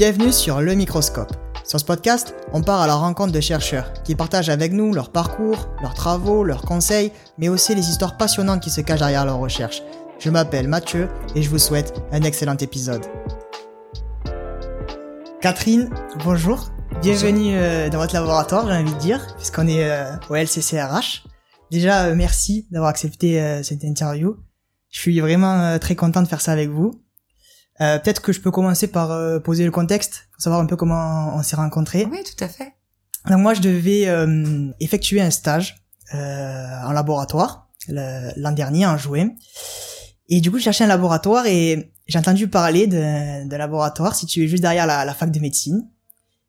Bienvenue sur Le Microscope. Sur ce podcast, on part à la rencontre de chercheurs qui partagent avec nous leur parcours, leurs travaux, leurs conseils, mais aussi les histoires passionnantes qui se cachent derrière leurs recherches. Je m'appelle Mathieu et je vous souhaite un excellent épisode. Catherine, bonjour. Bienvenue euh, dans votre laboratoire, j'ai envie de dire, puisqu'on est euh, au LCCRH. Déjà, euh, merci d'avoir accepté cette interview. Je suis vraiment très content de faire ça avec vous. Peut-être que je peux commencer par poser le contexte, pour savoir un peu comment on s'est rencontrés. Oui, tout à fait. Donc moi, je devais effectuer un stage en laboratoire l'an dernier, en juin. Et du coup, je cherchais un laboratoire et j'ai entendu parler de, laboratoire situé juste derrière la, la fac de médecine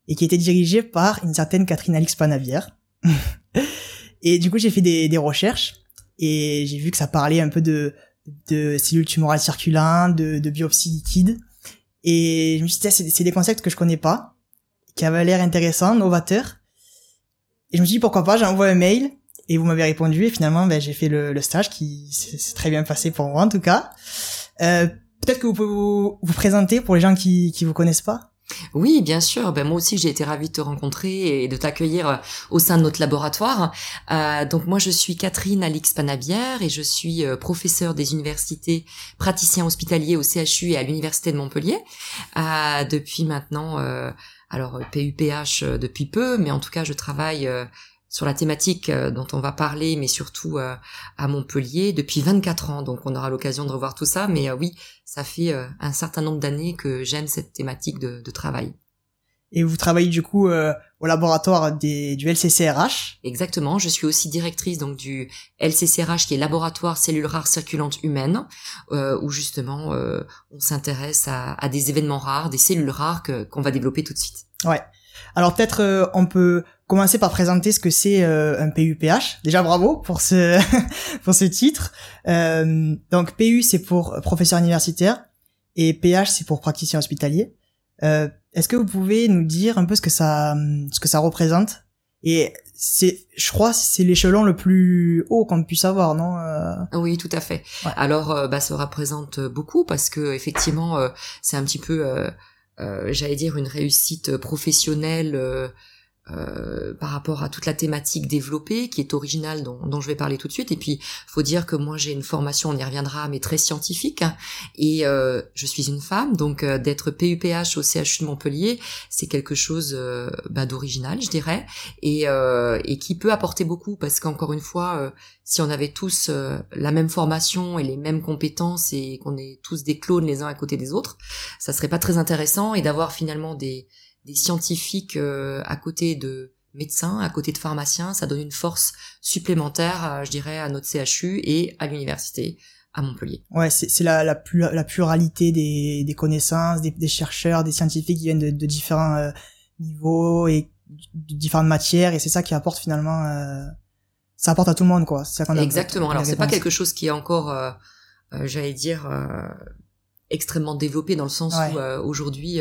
et qui était dirigé par une certaine Catherine Alix Panavière. et du coup, j'ai fait des, des recherches et j'ai vu que ça parlait un peu de, de cellules tumorales circulantes, de, de biopsie liquide. Et je me suis dit, c'est des concepts que je connais pas, qui avaient l'air intéressants, novateurs. Et je me suis dit, pourquoi pas, j'ai envoyé un mail et vous m'avez répondu et finalement, ben, j'ai fait le, le stage qui s'est très bien passé pour moi en tout cas. Euh, Peut-être que vous pouvez vous, vous, présenter pour les gens qui qui vous connaissent pas. Oui, bien sûr. Ben moi aussi, j'ai été ravie de te rencontrer et de t'accueillir euh, au sein de notre laboratoire. Euh, donc moi, je suis Catherine Alix Panabière et je suis euh, professeure des universités, praticien hospitalier au CHU et à l'université de Montpellier depuis maintenant. Euh, alors PUPH depuis peu, mais en tout cas, je travaille sur la thématique euh, dont on va parler, mais surtout euh, à Montpellier depuis 24 ans. Donc on aura l'occasion de revoir tout ça. Mais euh, oui, ça fait un certain nombre d'années que j'aime cette thématique de, de, travail. Et vous travaillez du coup au laboratoire des, du LCCRH Exactement. Je suis aussi directrice donc du LCCRH qui est laboratoire cellules rares circulantes humaines, où justement on s'intéresse à, à, des événements rares, des cellules rares qu'on va développer tout de suite. Ouais. Alors peut-être on peut commencer par présenter ce que c'est euh, un PUPH. Déjà bravo pour ce pour ce titre. Euh, donc PU c'est pour professeur universitaire et PH c'est pour praticien hospitalier. Euh, Est-ce que vous pouvez nous dire un peu ce que ça ce que ça représente? Et c'est je crois c'est l'échelon le plus haut qu'on puisse avoir, non euh? Oui, tout à fait. Alors euh, bah ça représente beaucoup parce que effectivement c'est un petit peu j'allais dire une réussite professionnelle euh, par rapport à toute la thématique développée qui est originale dont, je vais parler tout de suite. Et puis faut dire que moi j'ai une formation on y reviendra mais très scientifique. Et euh, je suis une femme donc euh, d'être PUPH au CHU de Montpellier c'est quelque chose euh, bah, d'original je dirais et, et qui peut apporter beaucoup parce qu'encore une fois si on avait tous la même formation et les mêmes compétences et qu'on est tous des clones les uns à côté des autres ça serait pas très intéressant et d'avoir finalement des des scientifiques euh, à côté de médecins, à côté de pharmaciens, ça donne une force supplémentaire, euh, je dirais, à notre CHU et à l'université à Montpellier. Ouais, c'est la, la, la pluralité des, des connaissances, des, des, chercheurs, des scientifiques qui viennent de, de différents euh, niveaux et de différentes matières, et c'est ça qui apporte finalement, euh, ça apporte à tout le monde, quoi. Exactement. Alors c'est pas quelque chose qui est encore, euh, j'allais dire, extrêmement développé dans le sens où aujourd'hui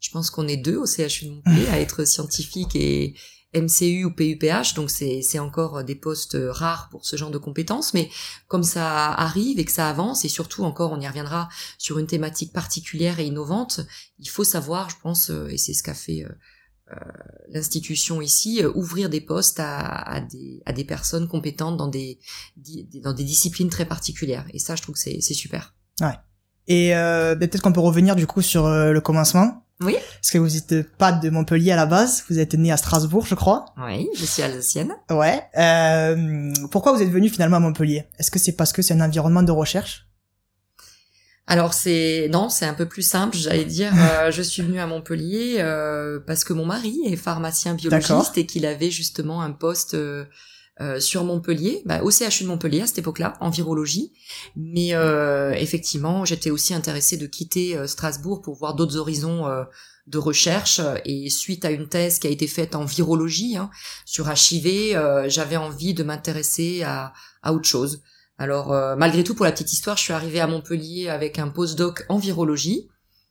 je pense qu'on est deux au CHU de Montpellier à être scientifique et MCU ou PUPH, donc c'est encore des postes rares pour ce genre de compétences, mais comme ça arrive et que ça avance, et surtout encore, on y reviendra sur une thématique particulière et innovante, il faut savoir, je pense, euh, et c'est ce qu'a fait euh, euh, l'institution ici, ouvrir des postes à, des, à des personnes compétentes dans des, dans des disciplines très particulières. Et ça, je trouve que c'est super. Ouais. Et ben, peut-être qu'on peut revenir du coup sur le commencement. Oui. Parce que vous êtes pas de Montpellier à la base, vous êtes né à Strasbourg, je crois. Oui, je suis alsacienne. Ouais. Euh, pourquoi vous êtes venu finalement à Montpellier? Est-ce que c'est parce que c'est un environnement de recherche? Alors c'est non, c'est un peu plus simple, j'allais dire. Euh, je suis venue à Montpellier euh, parce que mon mari est pharmacien biologiste et qu'il avait justement un poste euh, euh, sur Montpellier, bah, au CHU de Montpellier à cette époque-là, en virologie. Mais euh, effectivement, j'étais aussi intéressée de quitter euh, Strasbourg pour voir d'autres horizons de recherche. Et suite à une thèse qui a été faite en virologie hein, sur HIV, j'avais envie de m'intéresser à, à autre chose. Alors malgré tout, pour la petite histoire, je suis arrivée à Montpellier avec un postdoc en virologie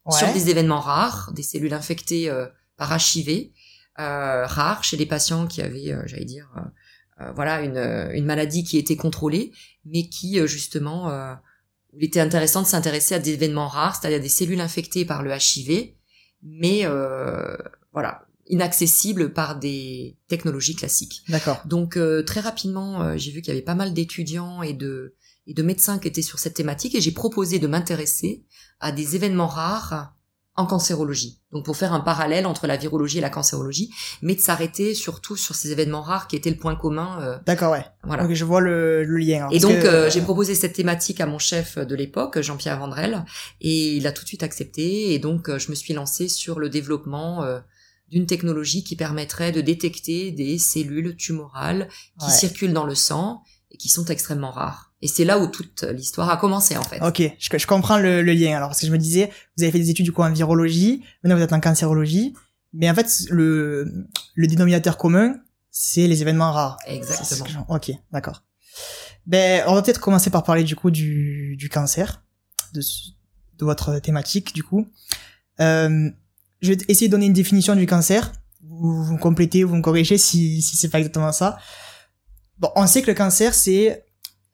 sur des événements rares, des cellules infectées par HIV. rares chez des patients qui avaient, j'allais dire, euh, voilà une, une maladie qui était contrôlée, mais qui euh, justement euh, il était intéressant de s'intéresser à des événements rares, c'est-à-dire des cellules infectées par le HIV, mais euh, voilà, inaccessible par des technologies classiques. D'accord. Donc euh, très rapidement, euh, j'ai vu qu'il y avait pas mal d'étudiants et de et de médecins qui étaient sur cette thématique et j'ai proposé de m'intéresser à des événements rares en cancérologie. Donc pour faire un parallèle entre la virologie et la cancérologie, mais de s'arrêter surtout sur ces événements rares qui étaient le point commun. Euh, D'accord, ouais. voilà. Donc je vois le, le lien. Et donc que, euh, j'ai proposé cette thématique à mon chef de l'époque, Jean-Pierre Vandrel, et il a tout de suite accepté. Et donc euh, je me suis lancée sur le développement d'une technologie qui permettrait de détecter des cellules tumorales qui Ouais. circulent dans le sang et qui sont extrêmement rares. Et c'est là où toute l'histoire a commencé en fait. Ok, je, je comprends le, le lien. Alors parce que je me disais, vous avez fait des études du coup en virologie, maintenant vous êtes en cancérologie, mais en fait le le dénominateur commun, c'est les événements rares. Exactement. j'en- Ok, d'accord. Ben, on va peut-être commencer par parler du coup du, du cancer, de, de votre thématique du coup. Euh, je vais essayer de donner une définition du cancer. Vous, vous me complétez, vous me corrigez si, si c'est pas exactement ça. Bon, on sait que le cancer c'est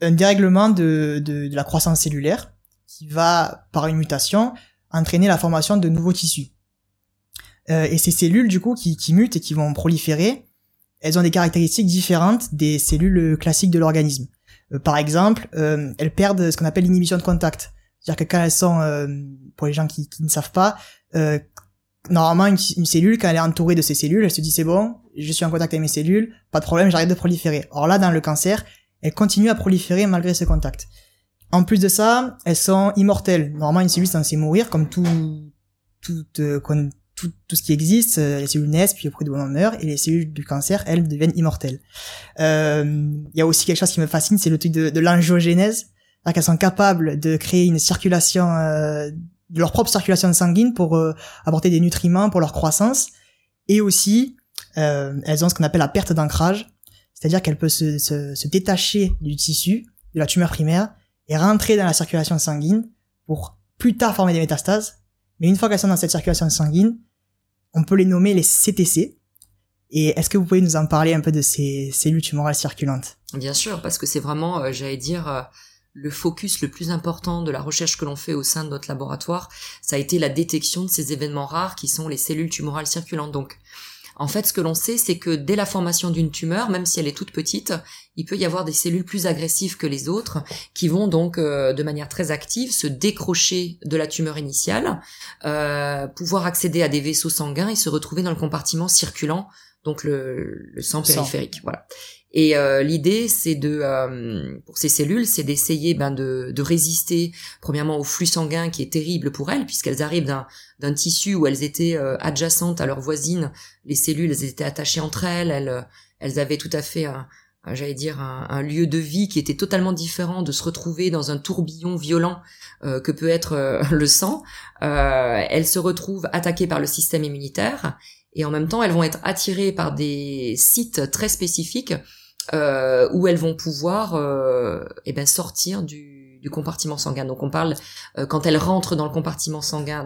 un dérèglement de, de, la croissance cellulaire qui va, par une mutation, entraîner la formation de nouveaux tissus. Euh, et ces cellules, du coup, qui, qui mutent et qui vont proliférer, elles ont des caractéristiques différentes des cellules classiques de l'organisme. Euh, par exemple, euh, elles perdent ce qu'on appelle l'inhibition de contact. C'est-à-dire que quand elles sont, euh, pour les gens qui, ne savent pas, normalement une, cellule, quand elle est entourée de ces cellules, elle se dit c'est bon, je suis en contact avec mes cellules, pas de problème, j'arrête de proliférer. Or là, dans le cancer, elles continuent à proliférer malgré ce contact. En plus de ça, elles sont immortelles. Normalement, une cellule est censée mourir, comme tout, tout, euh, tout, tout ce qui existe. Euh, Les cellules naissent, puis après de moment meurent, et les cellules du cancer, elles, deviennent immortelles. Euh, Il y a aussi quelque chose qui me fascine, c'est le truc de, de l'angiogénèse. C'est-à-dire qu'elles sont capables de créer une circulation, euh, de leur propre circulation sanguine pour euh, apporter des nutriments pour leur croissance. Et aussi, elles ont ce qu'on appelle la perte d'ancrage. C'est-à-dire qu'elles peuvent se, se, se détacher du tissu, de la tumeur primaire, et rentrer dans la circulation sanguine pour plus tard former des métastases. Mais une fois qu'elles sont dans cette circulation sanguine, on peut les nommer les CTC. Et est-ce que vous pouvez nous en parler un peu de ces cellules tumorales circulantes? Bien sûr, parce que c'est vraiment, euh, j'allais dire, euh, le focus le plus important de la recherche que l'on fait au sein de notre laboratoire, ça a été la détection de ces événements rares qui sont les cellules tumorales circulantes. Donc, en fait, ce que l'on sait, c'est que dès la formation d'une tumeur, même si elle est toute petite, il peut y avoir des cellules plus agressives que les autres qui vont donc euh, de manière très active se décrocher de la tumeur initiale, euh, pouvoir accéder à des vaisseaux sanguins et se retrouver dans le compartiment circulant, donc le, le sang Le sang. périphérique. Voilà. Et euh, l'idée, c'est de, euh, pour ces cellules, c'est d'essayer ben, de, de résister, premièrement, au flux sanguin qui est terrible pour elles, puisqu'elles arrivent d'un, tissu où elles étaient euh, adjacentes à leurs voisines. Les cellules, étaient attachées entre elles. Elles, euh, elles avaient tout à fait un- j'allais dire, un, un lieu de vie qui était totalement différent de se retrouver dans un tourbillon violent euh, que peut être euh, le sang. Euh, elles se retrouvent attaquées par le système immunitaire et en même temps, elles vont être attirées par des sites très spécifiques euh, où elles vont pouvoir euh, eh ben, sortir du, compartiment sanguin. Donc on parle, euh, quand elles rentrent dans le compartiment sanguin,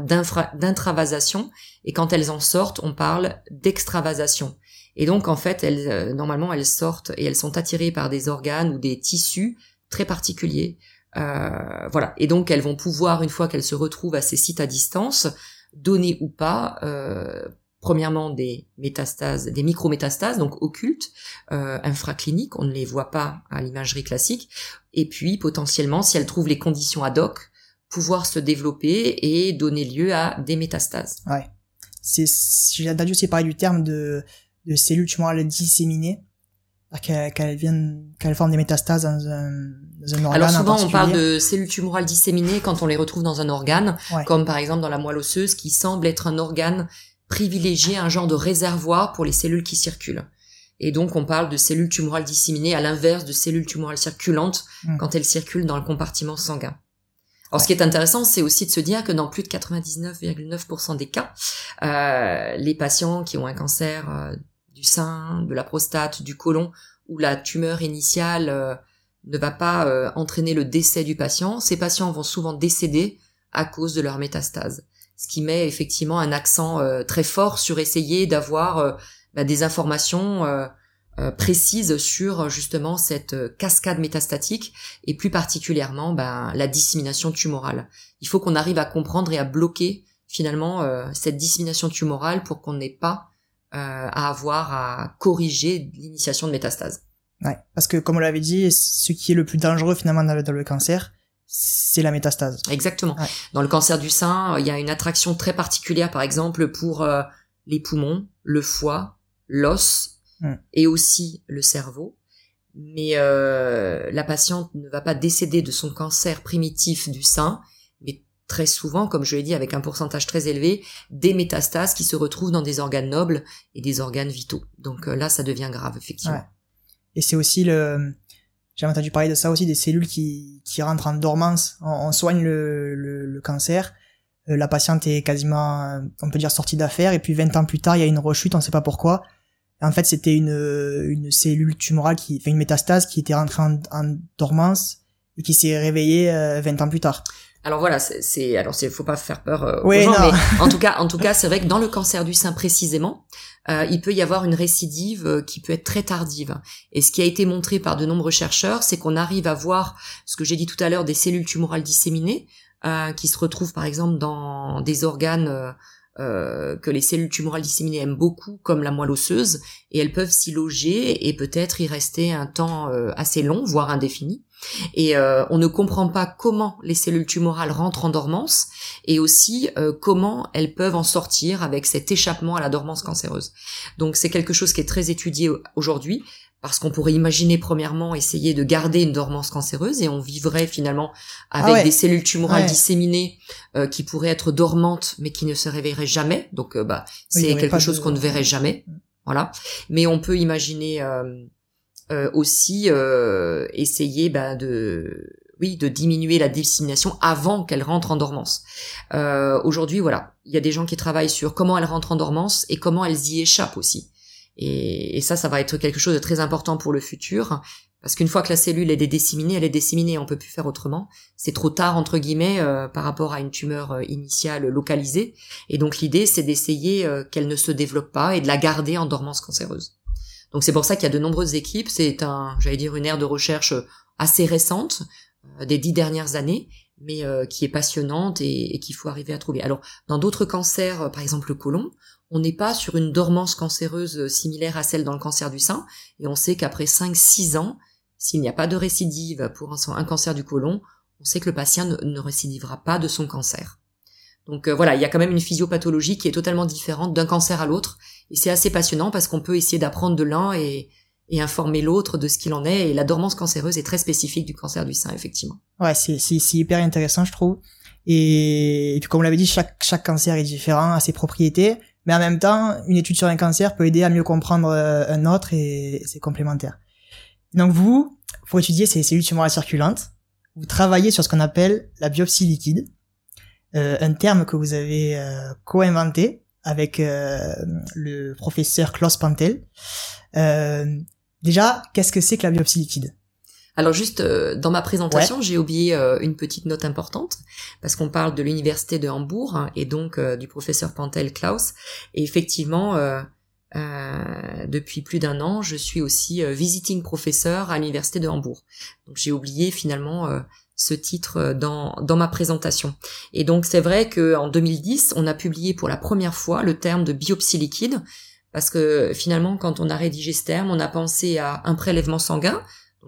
d'intravasation, et quand elles en sortent, on parle d'extravasation. Et donc en fait, elles, euh, normalement, elles sortent et elles sont attirées par des organes ou des tissus très particuliers. Euh, voilà. Et donc elles vont pouvoir, une fois qu'elles se retrouvent à ces sites à distance, donner ou pas, premièrement des métastases, des micrométastases, donc occultes, euh, infracliniques, on ne les voit pas à l'imagerie classique, et puis potentiellement, si elles trouvent les conditions ad hoc, pouvoir se développer et donner lieu à des métastases. Ouais. C'est, j'ai entendu aussi parler du terme de, de cellules tumorales disséminées. Qu'elles, viennent, qu'elles forment des métastases dans un, dans un organe Alors en souvent, on parle de cellules tumorales disséminées quand on les retrouve dans un organe, Ouais. comme par exemple dans la moelle osseuse, qui semble être un organe privilégié, un genre de réservoir pour les cellules qui circulent. Et donc, on parle de cellules tumorales disséminées à l'inverse de cellules tumorales circulantes Mm. quand elles circulent dans le compartiment sanguin. Alors, ce qui est intéressant, c'est aussi de se dire que dans plus de 99,9% des cas, euh, les patients qui ont un cancer euh, du sein, de la prostate, du côlon, où la tumeur initiale euh, ne va pas entraîner le décès du patient, ces patients vont souvent décéder à cause de leur métastase. Ce qui met effectivement un accent euh, très fort sur essayer d'avoir euh, bah, des informations euh, précises sur justement cette cascade métastatique et plus particulièrement bah, la dissémination tumorale. Il faut qu'on arrive à comprendre et à bloquer finalement cette dissémination tumorale pour qu'on n'ait pas à avoir à corriger l'initiation de métastase. Ouais, parce que comme on l'avait dit, ce qui est le plus dangereux finalement dans le, cancer, c'est la métastase. Exactement. Dans le cancer du sein, il y a une attraction très particulière, par exemple, pour les poumons, le foie, l'os hmm. et aussi le cerveau. Mais euh, la patiente ne va pas décéder de son cancer primitif du sein, mais très souvent, comme je l'ai dit, avec un pourcentage très élevé, des métastases qui se retrouvent dans des organes nobles et des organes vitaux. Donc euh, là, ça devient grave, effectivement. Et c'est aussi le... J'ai entendu parler de ça aussi, des cellules qui, qui rentrent en dormance. On, soigne le, le, cancer, euh, la patiente est quasiment, on peut dire, sortie d'affaires, et puis 20 ans plus tard, il y a une rechute, on ne sait pas pourquoi, en fait, c'était une, une cellule tumorale qui fait une métastase qui était rentrée en, dormance et qui s'est réveillée 20 euh, ans plus tard. Alors voilà, c'est alors c'est faut pas faire peur euh, aux gens, mais en tout cas, en tout cas, c'est vrai que dans le cancer du sein précisément, euh, il peut y avoir une récidive euh, qui peut être très tardive. Et ce qui a été montré par de nombreux chercheurs, c'est qu'on arrive à voir ce que j'ai dit tout à l'heure des cellules tumorales disséminées qui se retrouvent par exemple dans des organes euh, que les cellules tumorales disséminées aiment beaucoup, comme la moelle osseuse, et elles peuvent s'y loger et peut-être y rester un temps euh, assez long, voire indéfini. Et euh, on ne comprend pas comment les cellules tumorales rentrent en dormance et aussi comment elles peuvent en sortir avec cet échappement à la dormance cancéreuse. Donc c'est quelque chose qui est très étudié aujourd'hui parce qu'on pourrait imaginer premièrement essayer de garder une dormance cancéreuse et on vivrait finalement ah avec des cellules tumorales disséminées euh, qui pourraient être dormantes mais qui ne se réveilleraient jamais. Donc euh, bah c'est quelque chose qu'on ne verrait jamais. Voilà. Mais on peut imaginer euh, aussi essayer bah, de oui, de diminuer la dissémination avant qu'elle rentre en dormance. Aujourd'hui, voilà, il y a des gens qui travaillent sur comment elles rentrent en dormance et comment elles y échappent aussi. Et, ça, ça va être quelque chose de très important pour le futur, parce qu'une fois que la cellule est disséminée, elle est disséminée, on peut plus faire autrement. C'est trop tard entre guillemets euh, par rapport à une tumeur euh, initiale localisée. Et donc l'idée, c'est d'essayer euh, qu'elle ne se développe pas et de la garder en dormance cancéreuse. Donc c'est pour ça qu'il y a de nombreuses équipes. C'est un, j'allais dire, une ère de recherche assez récente, des dix dernières années, mais qui est passionnante et, qu'il faut arriver à trouver. Alors dans d'autres cancers, par exemple le côlon, on n'est pas sur une dormance cancéreuse similaire à celle dans le cancer du sein, et on sait qu'après 5-6 ans, s'il n'y a pas de récidive pour un, cancer du côlon, on sait que le patient ne, récidivera pas de son cancer. Donc euh, voilà, il y a quand même une physiopathologie qui est totalement différente d'un cancer à l'autre, et c'est assez passionnant parce qu'on peut essayer d'apprendre de l'un et, informer l'autre de ce qu'il en est, et la dormance cancéreuse est très spécifique du cancer du sein, effectivement. Ouais, c'est, hyper intéressant, je trouve. Et, comme on l'avait dit, chaque, chaque cancer est différent, a ses propriétés, mais en même temps, une étude sur un cancer peut aider à mieux comprendre euh, un autre et c'est complémentaire. Donc vous, pour étudier ces cellules tumorales circulantes, vous travaillez sur ce qu'on appelle la biopsie liquide, euh, un terme que vous avez euh, co-inventé avec le professeur Klaus Pantel. déjà, qu'est-ce que c'est que la biopsie liquide? Alors juste euh, dans ma présentation, j'ai oublié euh, une petite note importante parce qu'on parle de l'université de Hambourg hein, et donc euh, du professeur Pantel Klaus. Et effectivement, depuis plus d'un an, je suis aussi visiting professeur à l'université de Hambourg. Donc j'ai oublié finalement ce titre dans, dans ma présentation. Et donc c'est vrai qu'en 2010, on a publié pour la première fois le terme de biopsie liquide parce que finalement, quand on a rédigé ce terme, on a pensé à un prélèvement sanguin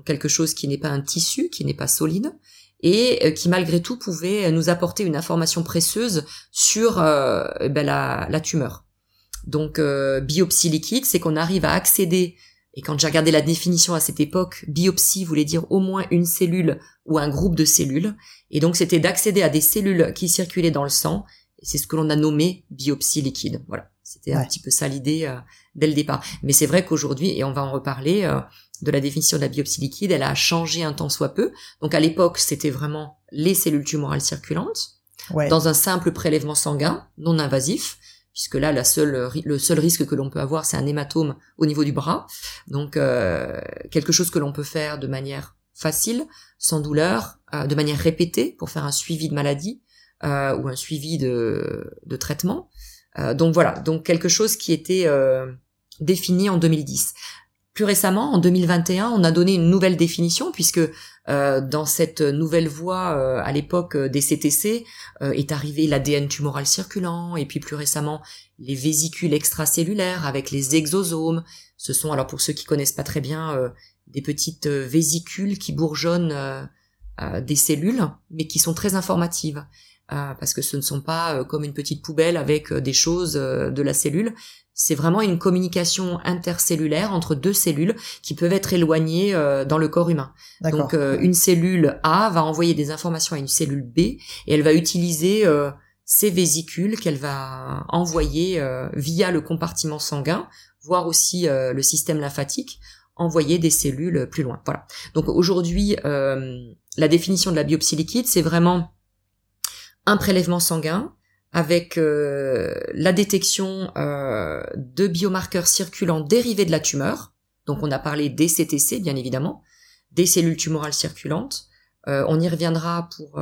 quelque chose qui n'est pas un tissu, qui n'est pas solide, et euh, qui malgré tout pouvait nous apporter une information précieuse sur euh, ben, la, tumeur. Donc euh, biopsie liquide, c'est qu'on arrive à accéder, et quand j'ai regardé la définition à cette époque, biopsie voulait dire au moins une cellule ou un groupe de cellules, et donc c'était d'accéder à des cellules qui circulaient dans le sang, et c'est ce que l'on a nommé biopsie liquide. Voilà, c'était un petit peu ça l'idée dès le départ. Mais c'est vrai qu'aujourd'hui, et on va en reparler, de la définition de la biopsie liquide, elle a changé un temps soit peu. Donc à l'époque, c'était vraiment les cellules tumorales circulantes, dans un simple prélèvement sanguin non invasif, puisque là, le seul risque que l'on peut avoir, c'est un hématome au niveau du bras. Donc euh, quelque chose que l'on peut faire de manière facile, sans douleur, euh, de manière répétée, pour faire un suivi de maladie euh, ou un suivi de, de traitement. donc voilà, donc quelque chose qui était défini en 2010. plus récemment, en 2021, on a donné une nouvelle définition puisque euh, dans cette nouvelle voie, euh, à l'époque des CTC, est arrivé l'ADN tumoral circulant et puis plus récemment les vésicules extracellulaires avec les exosomes. Ce sont alors pour ceux qui connaissent pas très bien des petites vésicules qui bourgeonnent des cellules, mais qui sont très informatives. parce que ce ne sont pas comme une petite poubelle avec des choses de la cellule, c'est vraiment une communication intercellulaire entre deux cellules qui peuvent être éloignées euh, dans le corps humain. Donc euh, une cellule A va envoyer des informations à une cellule B et elle va utiliser euh, ces vésicules qu'elle va envoyer via le compartiment sanguin, voire aussi le système lymphatique, envoyer des cellules plus loin. Voilà. Donc aujourd'hui, la définition de la biopsie liquide, c'est vraiment un prélèvement sanguin avec euh, la détection euh, de biomarqueurs circulants dérivés de la tumeur. Donc on a parlé des CTC, bien évidemment, des cellules tumorales circulantes. Euh, on y reviendra pour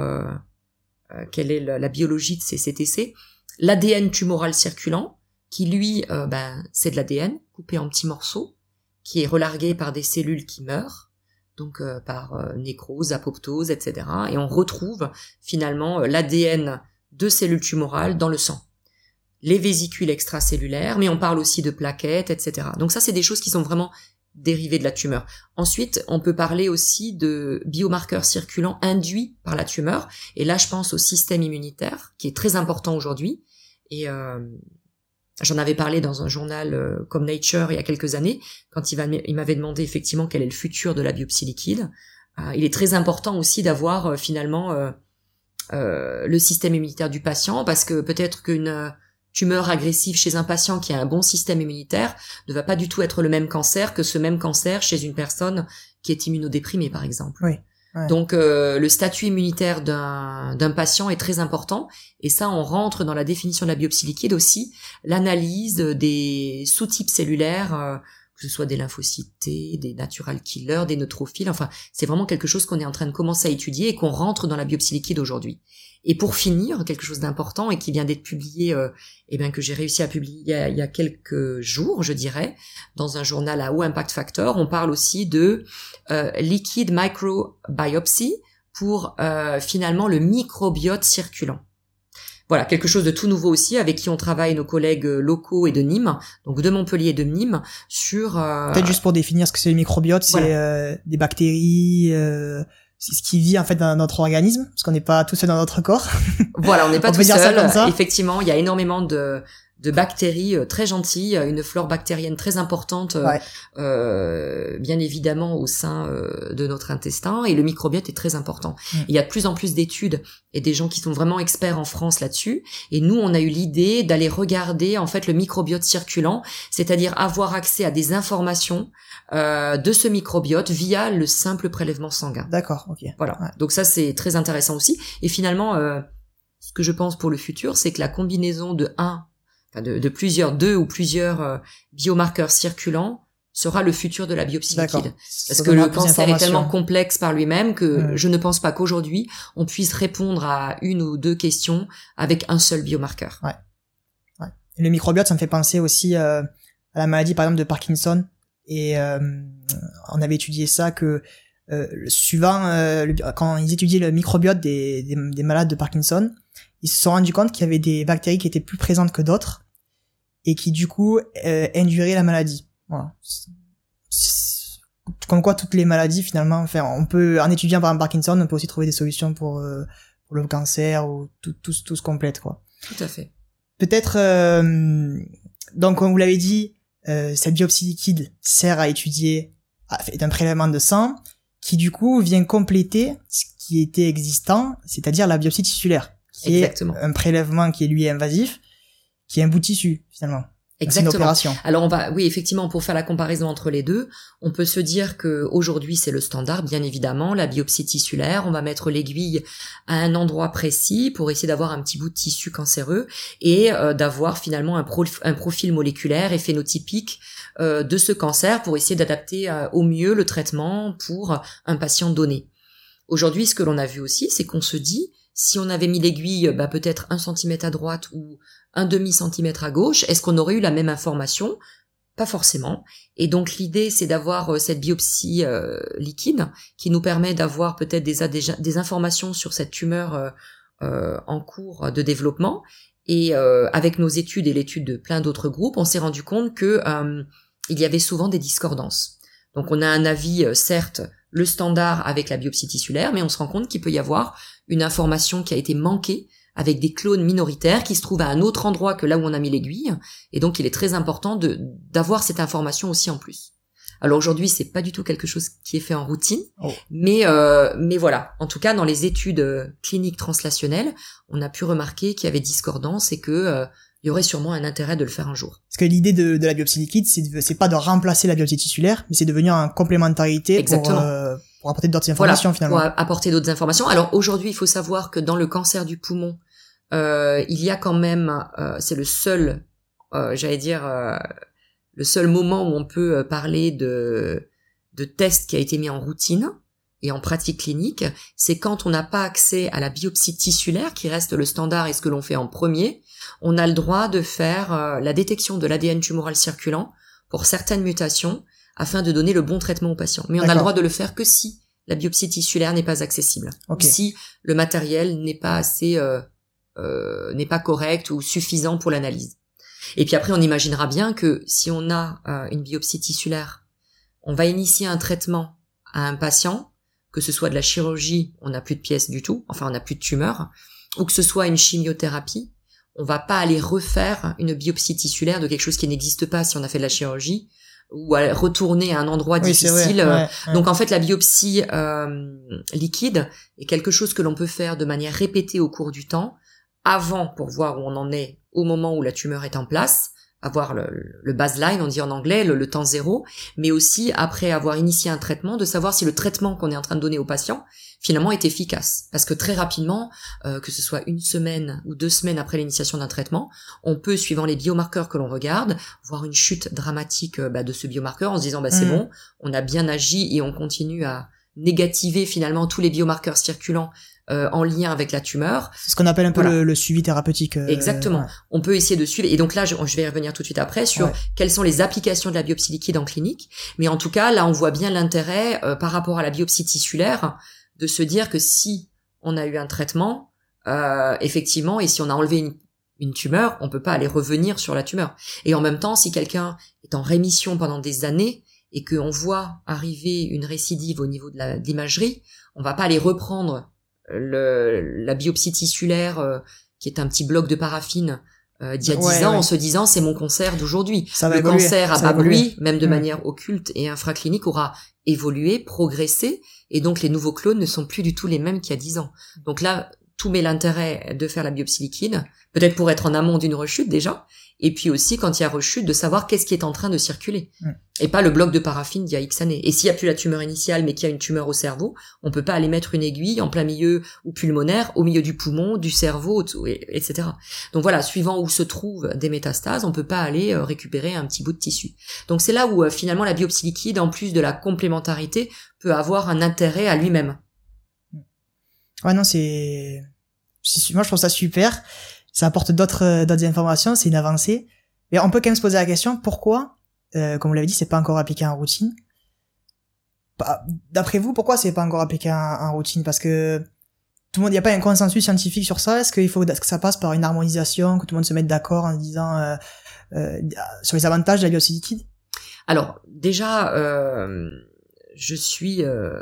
quelle est la, biologie de ces CTC. L'ADN tumoral circulant, qui lui, ben, c'est de l'ADN coupé en petits morceaux, qui est relargué par des cellules qui meurent donc par nécrose, apoptose, etc. Et on retrouve finalement l'ADN de cellules tumorales dans le sang. Les vésicules extracellulaires, mais on parle aussi de plaquettes, etc. Donc ça, c'est des choses qui sont vraiment dérivées de la tumeur. Ensuite, on peut parler aussi de biomarqueurs circulants induits par la tumeur. Et là, je pense au système immunitaire, qui est très important aujourd'hui. Et euh, j'en avais parlé dans un journal euh, comme Nature il y a quelques années, quand il, m'avait demandé effectivement quel est le futur de la biopsie liquide. Euh, il est très important aussi d'avoir finalement euh, le système immunitaire du patient, parce que peut-être qu'une euh, tumeur agressive chez un patient qui a un bon système immunitaire ne va pas du tout être le même cancer que ce même cancer chez une personne qui est immunodéprimée, par exemple. Oui. Donc euh, le statut immunitaire d'un patient est très important et ça on rentre dans la définition de la biopsie liquide aussi l'analyse des sous-types cellulaires que ce soit des lymphocytes des natural killers, des neutrophiles, enfin, c'est vraiment quelque chose qu'on est en train de commencer à étudier et qu'on rentre dans la biopsie liquide aujourd'hui. Et pour finir, quelque chose d'important et qui vient d'être publié, euh, eh bien que j'ai réussi à publier il y, a, quelques jours, je dirais, dans un journal à haut impact factor, on parle aussi de euh, liquid microbiopsy pour euh, finalement le microbiote circulant voilà, quelque chose de tout nouveau aussi, avec qui on travaille nos collègues euh, locaux et de Nîmes, donc de Montpellier et de Nîmes, sur... Euh... Peut-être juste pour définir ce que c'est le microbiote, c'est euh, des bactéries, euh, c'est ce qui vit en fait dans notre organisme, parce qu'on n'est pas tout seul dans notre corps. Voilà, on n'est pas tout seul. Effectivement, il y a énormément de de bactéries euh, très gentilles, une flore bactérienne très importante, euh, euh bien évidemment au sein euh, de notre intestin, et le microbiote est très important. Mm. Il y a de plus en plus d'études et des gens qui sont vraiment experts en France là-dessus, et nous on a eu l'idée d'aller regarder en fait le microbiote circulant, c'est-à-dire avoir accès à des informations euh, de ce microbiote via le simple prélèvement sanguin. D'accord, ok. Voilà. Donc ça c'est très intéressant aussi, et finalement ce que je pense pour le futur, c'est que la combinaison de 1 de, plusieurs, deux ou plusieurs euh, biomarqueurs circulants sera le futur de la biopsie liquide. Parce que le cancer est tellement complexe par lui-même que je ne pense pas qu'aujourd'hui on puisse répondre à une ou deux questions avec un seul biomarqueur. Ouais. ouais. Le microbiote, ça me fait penser aussi euh, à la maladie par exemple de Parkinson. Et euh, on avait étudié ça que euh, suivant quand ils étudiaient le microbiote des, des, des malades de Parkinson, ils se sont rendus compte qu'il y avait des bactéries qui étaient plus présentes que d'autres et qui du coup euh, induirait la maladie. Voilà. Comme quoi toutes les maladies finalement, enfin on peut en étudiant par exemple Parkinson, on peut aussi trouver des solutions pour, euh, pour le cancer ou tout tout tout se complète quoi. Tout à fait. Peut-être euh, donc comme vous l'avez dit, euh, cette biopsie liquide sert à étudier est un prélèvement de sang qui du coup vient compléter ce qui était existant, c'est-à-dire la biopsie tissulaire, qui Exactement. est un prélèvement qui est lui invasif qui est un bout de tissu finalement. Exactement. Alors on va, oui, effectivement, pour faire la comparaison entre les deux, on peut se dire que aujourd'hui c'est le standard, bien évidemment, la biopsie tissulaire. On va mettre l'aiguille à un endroit précis pour essayer d'avoir un petit bout de tissu cancéreux et euh, d'avoir finalement un, profil moléculaire et phénotypique euh, de ce cancer pour essayer d'adapter euh, au mieux le traitement pour un patient donné. Aujourd'hui, ce que l'on a vu aussi, c'est qu'on se dit si on avait mis l'aiguille bah, peut-être un centimètre à droite ou un demi centimètre à gauche, est-ce qu'on aurait eu la même information? Pas forcément. Et donc l'idée, c'est d'avoir cette biopsie liquide qui nous permet d'avoir peut-être des, des, informations sur cette tumeur en cours de développement. Et avec nos études et l'étude de plein d'autres groupes, on s'est rendu compte que il y avait souvent des discordances. Donc on a un avis, certes, le standard avec la biopsie tissulaire, mais on se rend compte qu'il peut y avoir une information qui a été manquée avec des clones minoritaires qui se trouvent à un autre endroit que là où on a mis l'aiguille, et donc il est très important de d'avoir cette information aussi en plus. Alors aujourd'hui, c'est pas du tout quelque chose qui est fait en routine, oh. mais euh, mais voilà. En tout cas, dans les études euh, cliniques translationnelles, on a pu remarquer qu'il y avait discordance et que euh, il y aurait sûrement un intérêt de le faire un jour. Parce que l'idée de, de, la biopsie liquide, c'est pas de remplacer la biopsie tissulaire, mais c'est de venir en complémentarité pour, euh, pour apporter d'autres informations finalement. Pour apporter d'autres informations. Alors aujourd'hui, il faut savoir que dans le cancer du poumon, il y a quand même, euh, c'est le seul, euh, j'allais dire, euh, le seul moment où on peut parler de de test qui a été mis en routine et en pratique clinique, c'est quand on n'a pas accès à la biopsie tissulaire, qui reste le standard et ce que l'on fait en premier, on a le droit de faire euh, la détection de l'ADN tumoral circulant pour certaines mutations afin de donner le bon traitement au patient. Mais on a le droit de le faire que si la biopsie tissulaire n'est pas accessible, si le matériel n'est pas assez euh, euh, n'est pas correct ou suffisant pour l'analyse. Et puis après, on imaginera bien que si on a une biopsie tissulaire, on va initier un traitement à un patient, que ce soit de la chirurgie, on n'a plus de pièces du tout, enfin on n'a plus de tumeur, ou que ce soit une chimiothérapie, on va pas aller refaire une biopsie tissulaire de quelque chose qui n'existe pas si on a fait de la chirurgie ou retourner à un endroit difficile. Donc en fait, la biopsie euh, liquide est quelque chose que l'on peut faire de manière répétée au cours du temps, avant pour voir où on en est au moment où la tumeur est en place, avoir le, le baseline, on dit en anglais, le, temps zéro, mais aussi après avoir initié un traitement, de savoir si le traitement qu'on est en train de donner au patient finalement est efficace. Parce que très rapidement, euh, que ce soit une semaine ou deux semaines après l'initiation d'un traitement, on peut, suivant les biomarqueurs que l'on regarde, voir une chute dramatique euh, bah, de ce biomarqueur en se disant bah c'est mm. bon, on a bien agi et on continue à négativer finalement tous les biomarqueurs circulants euh, en lien avec la tumeur. C'est ce qu'on appelle un peu le, suivi thérapeutique. Exactement. On peut essayer de suivre. Et donc là, je, je, vais y revenir tout de suite après sur quelles sont les applications de la biopsie liquide en clinique. Mais en tout cas, là, on voit bien l'intérêt par rapport à la biopsie tissulaire de se dire que si on a eu un traitement, euh, effectivement, et si on a enlevé une, une, tumeur, on peut pas aller revenir sur la tumeur. Et en même temps, si quelqu'un est en rémission pendant des années et qu'on voit arriver une récidive au niveau de l'imagerie, on va pas aller reprendre le, la biopsie tissulaire euh, qui est un petit bloc de paraffine euh, d'il y a dix ans en se disant c'est mon cancer d'aujourd'hui. Le cancer à bas bruit, même de mm. manière occulte et infraclinique, aura évolué, progressé, et donc les nouveaux clones ne sont plus du tout les mêmes qu'il y a dix ans. Donc là, tout met l'intérêt de faire la biopsie liquide, peut-être pour être en amont d'une rechute déjà, et puis aussi quand il y a rechute de savoir qu'est-ce qui est en train de circuler mm. et pas le bloc de paraffine d'il y a X années. Et s'il y a plus la tumeur initiale mais qu'il y a une tumeur au cerveau, on peut pas aller mettre une aiguille en plein milieu ou pulmonaire, au milieu du poumon, du cerveau, etc. Donc voilà, suivant où se trouvent des métastases, on peut pas aller euh, récupérer un petit bout de tissu. Donc c'est là où euh, finalement la biopsie liquide, en plus de la complémentarité, peut avoir un intérêt à lui-même. Ouais non c'est, moi je trouve ça super ça apporte d'autres euh, d'autres informations, c'est une avancée. Mais on peut quand même se poser la question pourquoi, euh, comme vous l'avez dit, c'est pas encore appliqué en routine? Bah, d'après vous, pourquoi c'est pas encore appliqué en, routine? Parce que tout le monde, il n'y a pas un consensus scientifique sur ça? Est-ce qu'il faut que ça passe par une harmonisation, que tout le monde se mette d'accord en disant euh, euh, sur les avantages de la liquide? Alors déjà, euh, je suis euh,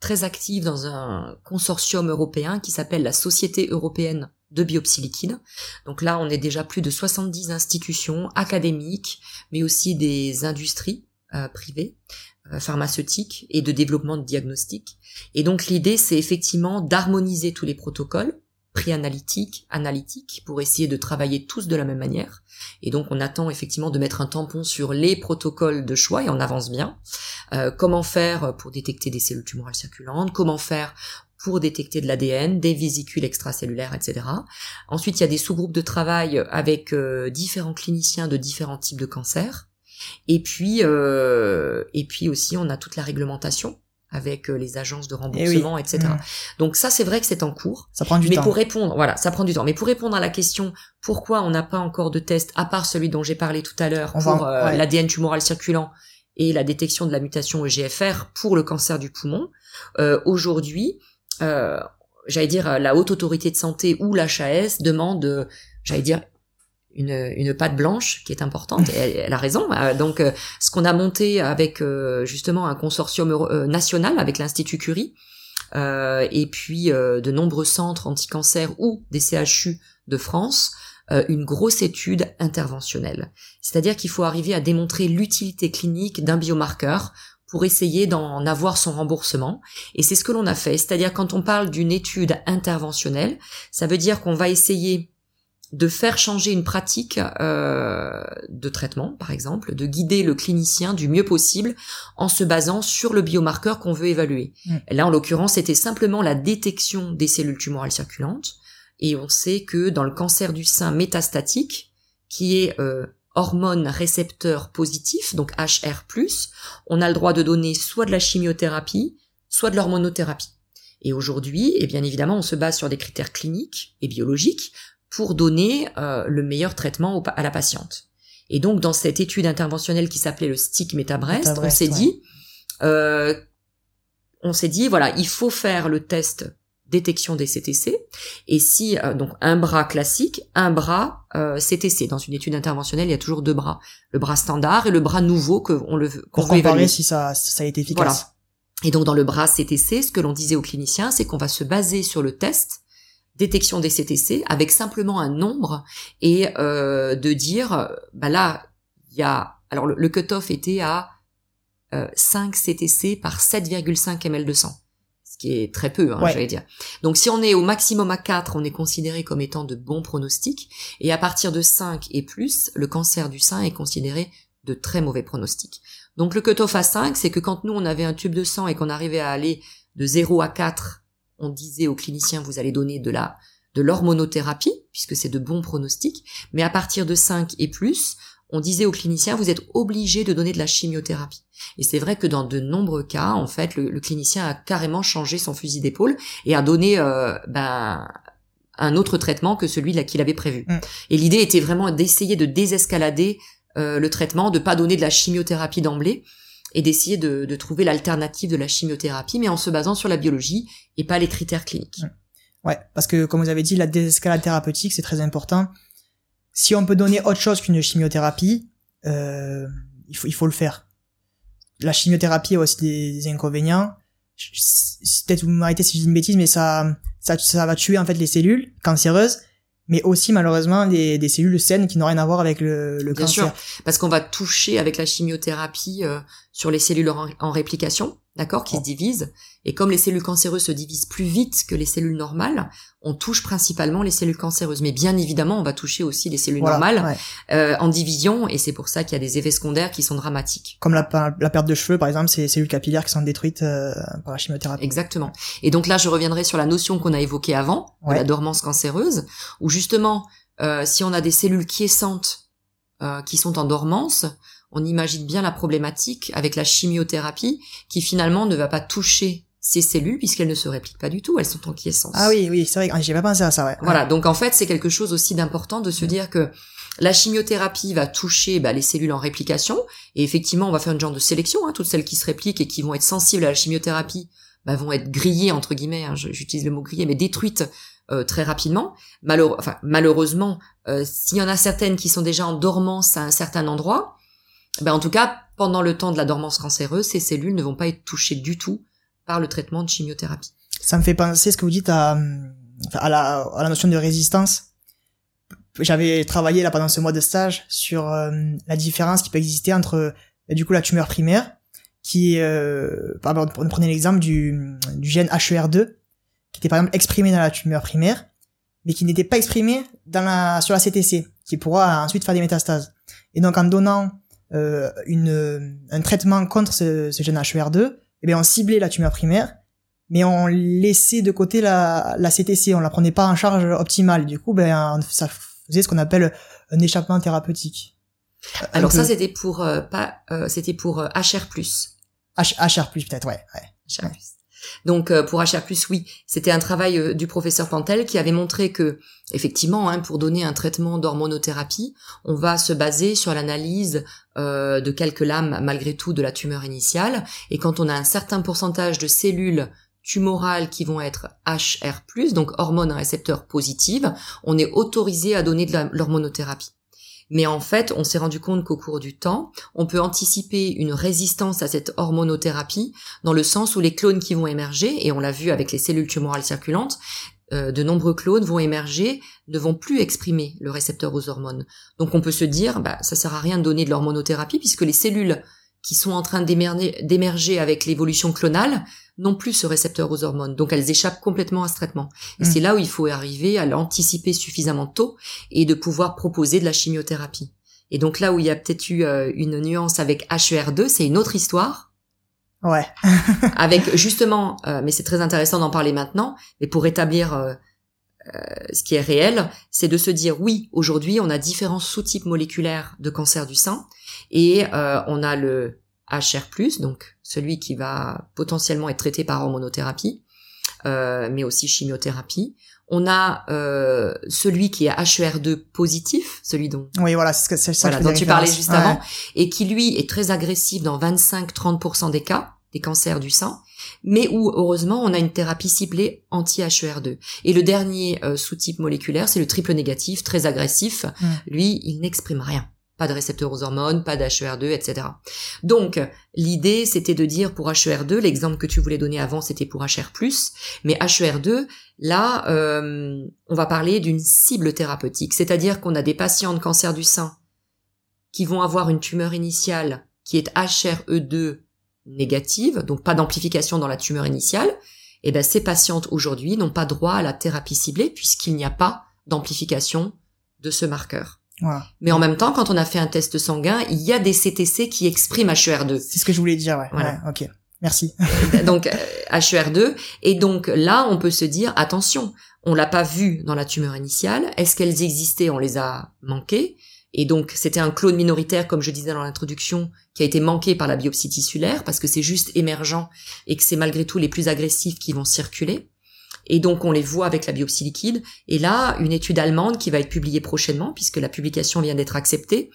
très active dans un consortium européen qui s'appelle la Société européenne de biopsie liquide. Donc là, on est déjà plus de 70 institutions académiques, mais aussi des industries euh, privées, euh, pharmaceutiques et de développement de diagnostic. Et donc l'idée, c'est effectivement d'harmoniser tous les protocoles pré-analytiques, analytiques, pour essayer de travailler tous de la même manière. Et donc on attend effectivement de mettre un tampon sur les protocoles de choix et on avance bien. Euh, comment faire pour détecter des cellules tumorales circulantes? Comment faire pour détecter de l'ADN, des vésicules extracellulaires, etc. Ensuite, il y a des sous-groupes de travail avec euh, différents cliniciens de différents types de cancers. Et puis, euh, et puis aussi, on a toute la réglementation avec les agences de remboursement, etc. Mmh. Donc ça, c'est vrai que c'est en cours. Ça prend du mais temps. Mais pour répondre, voilà, ça prend du temps. Mais pour répondre à la question, pourquoi on n'a pas encore de test, à part celui dont j'ai parlé tout à l'heure, pour l'ADN tumoral circulant et la détection de la mutation EGFR pour le cancer du poumon, euh, aujourd'hui, euh, j'allais dire, la haute autorité de santé ou l'HAS demande, j'allais dire, une, une patte blanche qui est importante. Et elle, a raison. Euh, donc, euh, ce qu'on a monté avec euh, justement un consortium national avec l'Institut Curie et puis de nombreux centres anti-cancer ou des CHU de France, une grosse étude interventionnelle. C'est-à-dire qu'il faut arriver à démontrer l'utilité clinique d'un biomarqueur pour essayer d'en avoir son remboursement. Et c'est ce que l'on a fait. C'est-à-dire quand on parle d'une étude interventionnelle, ça veut dire qu'on va essayer de faire changer une pratique euh, de traitement, par exemple, de guider le clinicien du mieux possible en se basant sur le biomarqueur qu'on veut évaluer. Mm. Là, en l'occurrence, c'était simplement la détection des cellules tumorales circulantes. Et on sait que dans le cancer du sein métastatique, qui est euh, hormone récepteur positif, donc HR+, on a le droit de donner soit de la chimiothérapie, soit de l'hormonothérapie. Et aujourd'hui, et bien évidemment, on se base sur des critères cliniques et biologiques pour donner euh, le meilleur traitement à la patiente. Et donc, dans cette étude interventionnelle qui s'appelait le stick Metabrest, on s'est dit, euh, on s'est dit, voilà, il faut faire le test détection des CTC. Et si euh, donc un bras classique, un bras euh, CTC. Dans une étude interventionnelle, il y a toujours deux bras, le bras standard et le bras nouveau que on le qu'on veut comparer si ça ça a été efficace. Voilà. Et donc dans le bras CTC, ce que l'on disait aux cliniciens, c'est qu'on va se baser sur le test détection des CTC avec simplement un nombre et euh, de dire bah là il y a alors le, le cutoff était à 5 CTC par 7,5 ml de sang ce qui est très peu, hein, j'allais dire. Donc si on est au maximum à 4, on est considéré comme étant de bons pronostics, et à partir de 5 et plus, le cancer du sein est considéré de très mauvais pronostics. Donc le cutoff à 5, c'est que quand nous on avait un tube de sang et qu'on arrivait à aller de 0 à 4, on disait aux cliniciens vous allez donner de la de l'hormonothérapie puisque c'est de bons pronostics, mais à partir de 5 et plus, on disait aux cliniciens, vous êtes obligé de donner de la chimiothérapie. Et c'est vrai que dans de nombreux cas, en fait, le, clinicien a carrément changé son fusil d'épaule et a donné euh, ben, un autre traitement que celui qu'il avait prévu. Mm. Et l'idée était vraiment d'essayer de désescalader euh, le traitement, de pas donner de la chimiothérapie d'emblée et d'essayer de, trouver l'alternative de la chimiothérapie, mais en se basant sur la biologie et pas les critères cliniques. Mm. Ouais, parce que comme vous avez dit, la désescalade thérapeutique, c'est très important si on peut donner autre chose qu'une chimiothérapie, euh, il faut il faut le faire. La chimiothérapie a aussi des, inconvénients. Peut-être vous m'arrêtez si je dis une bêtise, mais ça, ça ça va tuer en fait les cellules cancéreuses mais aussi malheureusement des, des cellules saines qui n'ont rien à voir avec le, le Bien cancer. Sûr, parce qu'on va toucher avec la chimiothérapie euh, sur les cellules en, réplication, d'accord, qui se divisent. Et comme les cellules cancéreuses se divisent plus vite que les cellules normales, on touche principalement les cellules cancéreuses. Mais bien évidemment, on va toucher aussi les cellules normales euh, en division, et c'est pour ça qu'il y a des effets secondaires qui sont dramatiques. Comme la, la perte de cheveux, par exemple, c'est les cellules capillaires qui sont détruites euh, par la chimiothérapie. Exactement. Et donc là, je reviendrai sur la notion qu'on a évoquée avant, de la dormance cancéreuse, où justement, euh, si on a des cellules quiescentes euh, qui sont en dormance, on imagine bien la problématique avec la chimiothérapie qui finalement ne va pas toucher ces cellules puisqu'elles ne se répliquent pas du tout, elles sont en quiescence. Ah oui, oui, c'est vrai, ah, j'ai pas pensé à ça, ouais. Voilà, donc en fait, c'est quelque chose aussi d'important de se dire que la chimiothérapie va toucher bah, les cellules en réplication et effectivement, on va faire une genre de sélection, hein, toutes celles qui se répliquent et qui vont être sensibles à la chimiothérapie bah, vont être grillées entre guillemets, hein, j'utilise le mot grillées, mais détruites euh, très rapidement. enfin, malheureusement, euh, s'il y en a certaines qui sont déjà en dormance à un certain endroit, ben en tout cas, pendant le temps de la dormance cancéreuse, ces cellules ne vont pas être touchées du tout par le traitement de chimiothérapie. Ça me fait penser ce que vous dites à, à, la, à la notion de résistance. J'avais travaillé là pendant ce mois de stage sur euh, la différence qui peut exister entre du coup la tumeur primaire, qui euh, pardon, prenez l'exemple du, du gène HER2, qui était par exemple exprimé dans la tumeur primaire, mais qui n'était pas exprimé dans la, sur la CTC, qui pourra ensuite faire des métastases. Et donc en donnant euh, une, un traitement contre ce, ce gène HER2, eh bien on ciblait la tumeur primaire, mais on laissait de côté la, la CTC, on la prenait pas en charge optimale. Du coup, ben ça faisait ce qu'on appelle un échappement thérapeutique. Alors ça c'était pour euh, pas, euh, c'était pour HR+. H, HR+, peut-être, ouais, ouais. Donc euh, pour HR+, oui, c'était un travail euh, du professeur Pantel qui avait montré que, effectivement, hein, pour donner un traitement d'hormonothérapie, on va se baser sur l'analyse euh, de quelques lames, malgré tout, de la tumeur initiale. Et quand on a un certain pourcentage de cellules tumorales qui vont être HR+, donc hormones récepteurs positives, on est autorisé à donner de l'hormonothérapie. Mais en fait, on s'est rendu compte qu'au cours du temps, on peut anticiper une résistance à cette hormonothérapie dans le sens où les clones qui vont émerger, et on l'a vu avec les cellules tumorales circulantes, euh, de nombreux clones vont émerger, ne vont plus exprimer le récepteur aux hormones. Donc on peut se dire, bah, ça sert à rien de donner de l'hormonothérapie puisque les cellules qui sont en train d'émerger avec l'évolution clonale n'ont plus ce récepteur aux hormones. Donc elles échappent complètement à ce traitement. Et mm. c'est là où il faut arriver à l'anticiper suffisamment tôt et de pouvoir proposer de la chimiothérapie. Et donc là où il y a peut-être eu euh, une nuance avec HER2, c'est une autre histoire. Ouais. avec justement, euh, mais c'est très intéressant d'en parler maintenant, mais pour établir euh, ce qui est réel, c'est de se dire oui, aujourd'hui on a différents sous-types moléculaires de cancer du sein et euh, on a le HR+, donc celui qui va potentiellement être traité par hormonothérapie, euh, mais aussi chimiothérapie. On a euh, celui qui est HER2 positif, celui dont oui voilà c'est ça voilà, dont tu parlais juste avant, et qui lui est très agressif dans 25-30% des cas des cancers du sein, mais où heureusement on a une thérapie ciblée anti-HER2. Et le dernier sous-type moléculaire, c'est le triple négatif, très agressif. Mm. Lui, il n'exprime rien pas de récepteurs aux hormones, pas d'HER2, etc. Donc, l'idée, c'était de dire pour HER2, l'exemple que tu voulais donner avant, c'était pour HR+, mais HER2, là, euh, on va parler d'une cible thérapeutique, c'est-à-dire qu'on a des patients de cancer du sein qui vont avoir une tumeur initiale qui est HRE2 négative, donc pas d'amplification dans la tumeur initiale, et eh ben ces patientes aujourd'hui n'ont pas droit à la thérapie ciblée puisqu'il n'y a pas d'amplification de ce marqueur. Mais en même temps, quand on a fait un test sanguin, il y a des CTC qui expriment HER2. C'est ce que je voulais dire, ouais. Voilà. ok. Merci. donc HER2 euh, et donc là on peut se dire attention, on l'a pas vu dans la tumeur initiale, est-ce qu'elles existaient, on les a manquées et donc c'était un clone minoritaire comme je disais dans l'introduction qui a été manqué par la biopsie tissulaire parce que c'est juste émergent et que c'est malgré tout les plus agressifs qui vont circuler. Et donc on les voit avec la biopsie liquide. Et là, une étude allemande qui va être publiée prochainement, puisque la publication vient d'être acceptée,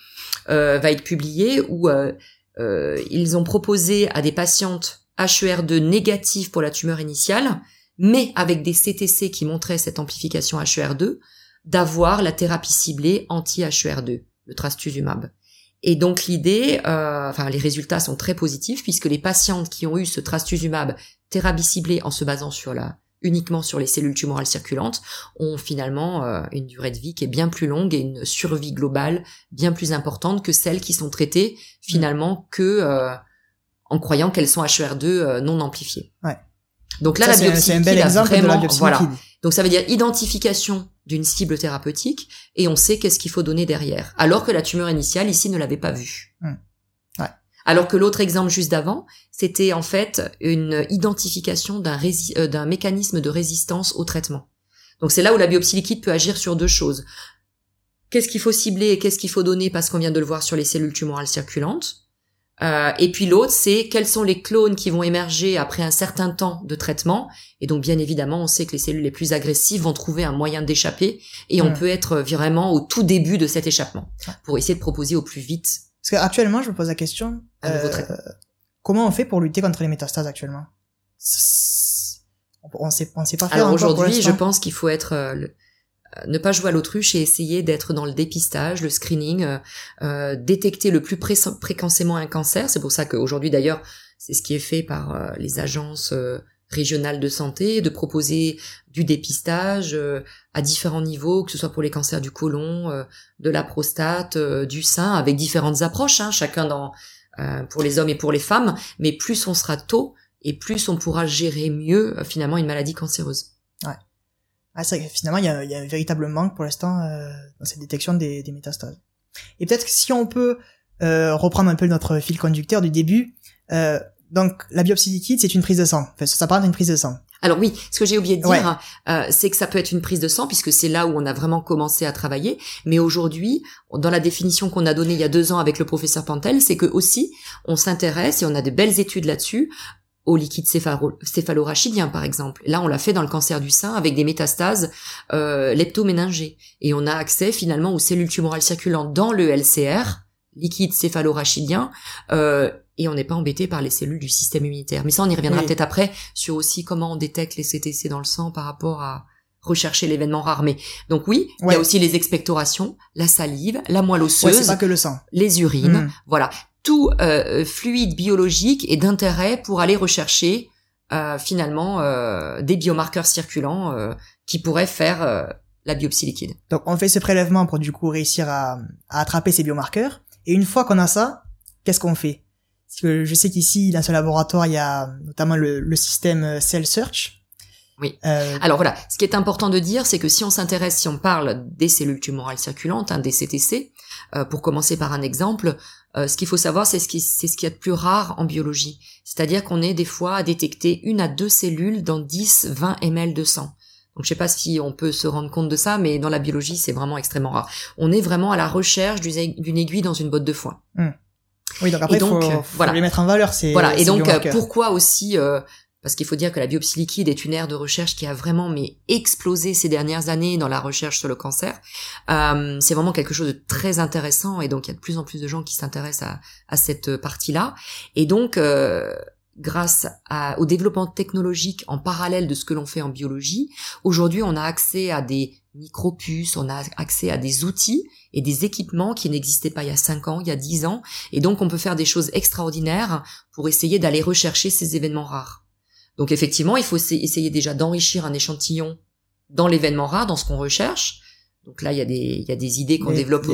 euh, va être publiée où euh, euh, ils ont proposé à des patientes HER2 négatives pour la tumeur initiale, mais avec des CTC qui montraient cette amplification HER2, d'avoir la thérapie ciblée anti-HER2, le trastuzumab. Et donc l'idée, enfin les résultats sont très positifs puisque les patientes qui ont eu ce trastuzumab thérapie ciblée en se basant sur la uniquement sur les cellules tumorales circulantes ont finalement euh, une durée de vie qui est bien plus longue et une survie globale bien plus importante que celles qui sont traitées finalement que euh, en croyant qu'elles sont HER2 euh, non amplifiées. Ouais. Donc là, la biopsie liquide a vraiment, voilà. Donc ça veut dire identification d'une cible thérapeutique et on sait qu'est-ce qu'il faut donner derrière. Alors que la tumeur initiale ici ne l'avait pas vue. Hum. Alors que l'autre exemple juste d'avant, c'était en fait une identification d'un euh, d'un mécanisme de résistance au traitement. Donc c'est là où la biopsie liquide peut agir sur deux choses. Qu'est-ce qu'il faut cibler et qu'est-ce qu'il faut donner parce qu'on vient de le voir sur les cellules tumorales circulantes? Euh, et puis l'autre, c'est quels sont les clones qui vont émerger après un certain temps de traitement. Et donc bien évidemment, on sait que les cellules les plus agressives vont trouver un moyen d'échapper et on peut être vraiment au tout début de cet échappement pour essayer de proposer au plus vite parce qu'actuellement, je me pose la question, euh, comment on fait pour lutter contre les métastases actuellement? On sait, on sait pas faire. Alors aujourd'hui, je pense qu'il faut être euh, euh, ne pas jouer à l'autruche et essayer d'être dans le dépistage, le screening, euh, euh détecter le plus précocement un cancer. C'est pour ça qu'aujourd'hui d'ailleurs, c'est ce qui est fait par les agences régionales de santé, de proposer du dépistage euh, à différents niveaux, que ce soit pour les cancers du côlon, euh, de la prostate, euh, du sein, avec différentes approches, hein, chacun dans pour les hommes et pour les femmes. Mais plus on sera tôt et plus on pourra gérer mieux finalement une maladie cancéreuse. Ouais. Ah, finalement il y a, y a, un véritable manque pour l'instant dans cette détection des, des métastases. Et peut-être que si on peut reprendre un peu notre fil conducteur du début. Donc la biopsie liquide, c'est une prise de sang. Enfin, ça parle d'une prise de sang. Alors oui, ce que j'ai oublié de dire, euh, c'est que ça peut être une prise de sang puisque c'est là où on a vraiment commencé à travailler. Mais aujourd'hui, dans la définition qu'on a donnée il y a deux ans avec le professeur Pantel, c'est que aussi on s'intéresse et on a de belles études là-dessus au liquide céphalorachidien par exemple. Là, on l'a fait dans le cancer du sein avec des métastases euh, leptoméningées et on a accès finalement aux cellules tumorales circulantes dans le LCR, liquide céphalorachidien, euh, et on n'est pas embêté par les cellules du système immunitaire. Mais ça, on y reviendra peut-être après sur aussi comment on détecte les CTC dans le sang par rapport à rechercher l'événement rare. Mais donc oui, il y a aussi les expectorations, la salive, la moelle osseuse, c'est pas que le sang, les urines, hmm. voilà tout euh, fluide biologique est d'intérêt pour aller rechercher euh, finalement euh, des biomarqueurs circulants qui pourraient faire la biopsie liquide. Donc on fait ce prélèvement pour du coup réussir à, à attraper ces biomarqueurs. Et une fois qu'on a ça, qu'est-ce qu'on fait? Parce que je sais qu'ici dans ce laboratoire il y a notamment le, le système Cell Search. Oui. Alors voilà, ce qui est important de dire, c'est que si on s'intéresse, si on parle des cellules tumorales circulantes, hein, des CTC, pour commencer par un exemple, euh, ce qu'il faut savoir, c'est ce qui c'est ce qu'il y a de plus rare en biologie. C'est-à-dire qu'on est des fois à détecter une à deux cellules dans 10, 20 ml de sang. Donc je sais pas si on peut se rendre compte de ça, mais dans la biologie, c'est vraiment extrêmement rare. On est vraiment à la recherche d'une aiguille dans une botte de foin. Hmm. Oui, donc après, il faut, voilà. les mettre en valeur. C'est voilà. Et donc, pourquoi aussi euh, parce qu'il faut dire que la biopsie liquide est une aire de recherche qui a vraiment mais explosé ces dernières années dans la recherche sur le cancer. Euh, c'est vraiment quelque chose de très intéressant et donc il y a de plus en plus de gens qui s'intéressent à, à, cette partie-là. Et donc euh, grâce à, au développement technologique en parallèle de ce que l'on fait en biologie, aujourd'hui on a accès à des micropuces, on a accès à des outils et des équipements qui n'existaient pas il y a 5 ans, il y a 10 ans, et donc on peut faire des choses extraordinaires pour essayer d'aller rechercher ces événements rares. Donc effectivement, il faut essayer déjà d'enrichir un échantillon dans l'événement rare, dans ce qu'on recherche. Donc là, il y a des, il y a des idées qu'on développe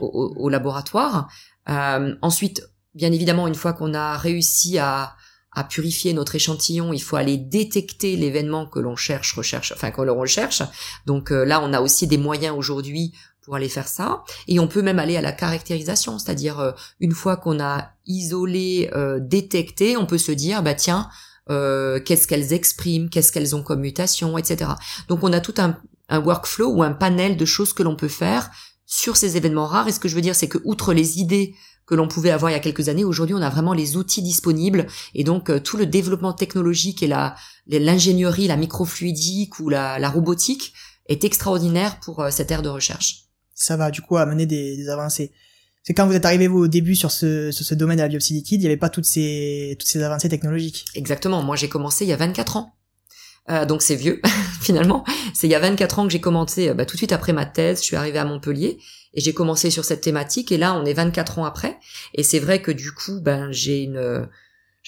au, laboratoire. Euh, ensuite, bien évidemment, une fois qu'on a réussi à, à purifier notre échantillon, il faut aller détecter l'événement que l'on cherche, recherche, enfin que l'on recherche. Donc euh, là, on a aussi des moyens aujourd'hui pour aller faire ça. Et on peut même aller à la caractérisation, c'est-à-dire euh, une fois qu'on a isolé, détecté, on peut se dire, bah tiens, euh, qu'est-ce qu'elles expriment, qu'est-ce qu'elles ont comme mutation, etc. Donc on a tout un, un workflow ou un panel de choses que l'on peut faire sur ces événements rares. Et ce que je veux dire, c'est que outre les idées que l'on pouvait avoir il y a quelques années, aujourd'hui on a vraiment les outils disponibles et donc euh, tout le développement technologique et la l'ingénierie, la microfluidique ou la, la robotique est extraordinaire pour euh, cette ère de recherche. Ça va du coup amener des, des avancées c'est quand vous êtes arrivé vous au début sur ce, sur ce domaine de la biopsie liquide, il n'y avait pas toutes ces, toutes ces avancées technologiques. Exactement. Moi, j'ai commencé il y a 24 ans. Euh, donc c'est vieux finalement. C'est il y a 24 ans que j'ai commencé, euh, bah, tout de suite après ma thèse, je suis arrivée à Montpellier et j'ai commencé sur cette thématique. Et là, on est 24 ans après. Et c'est vrai que du coup, ben j'ai une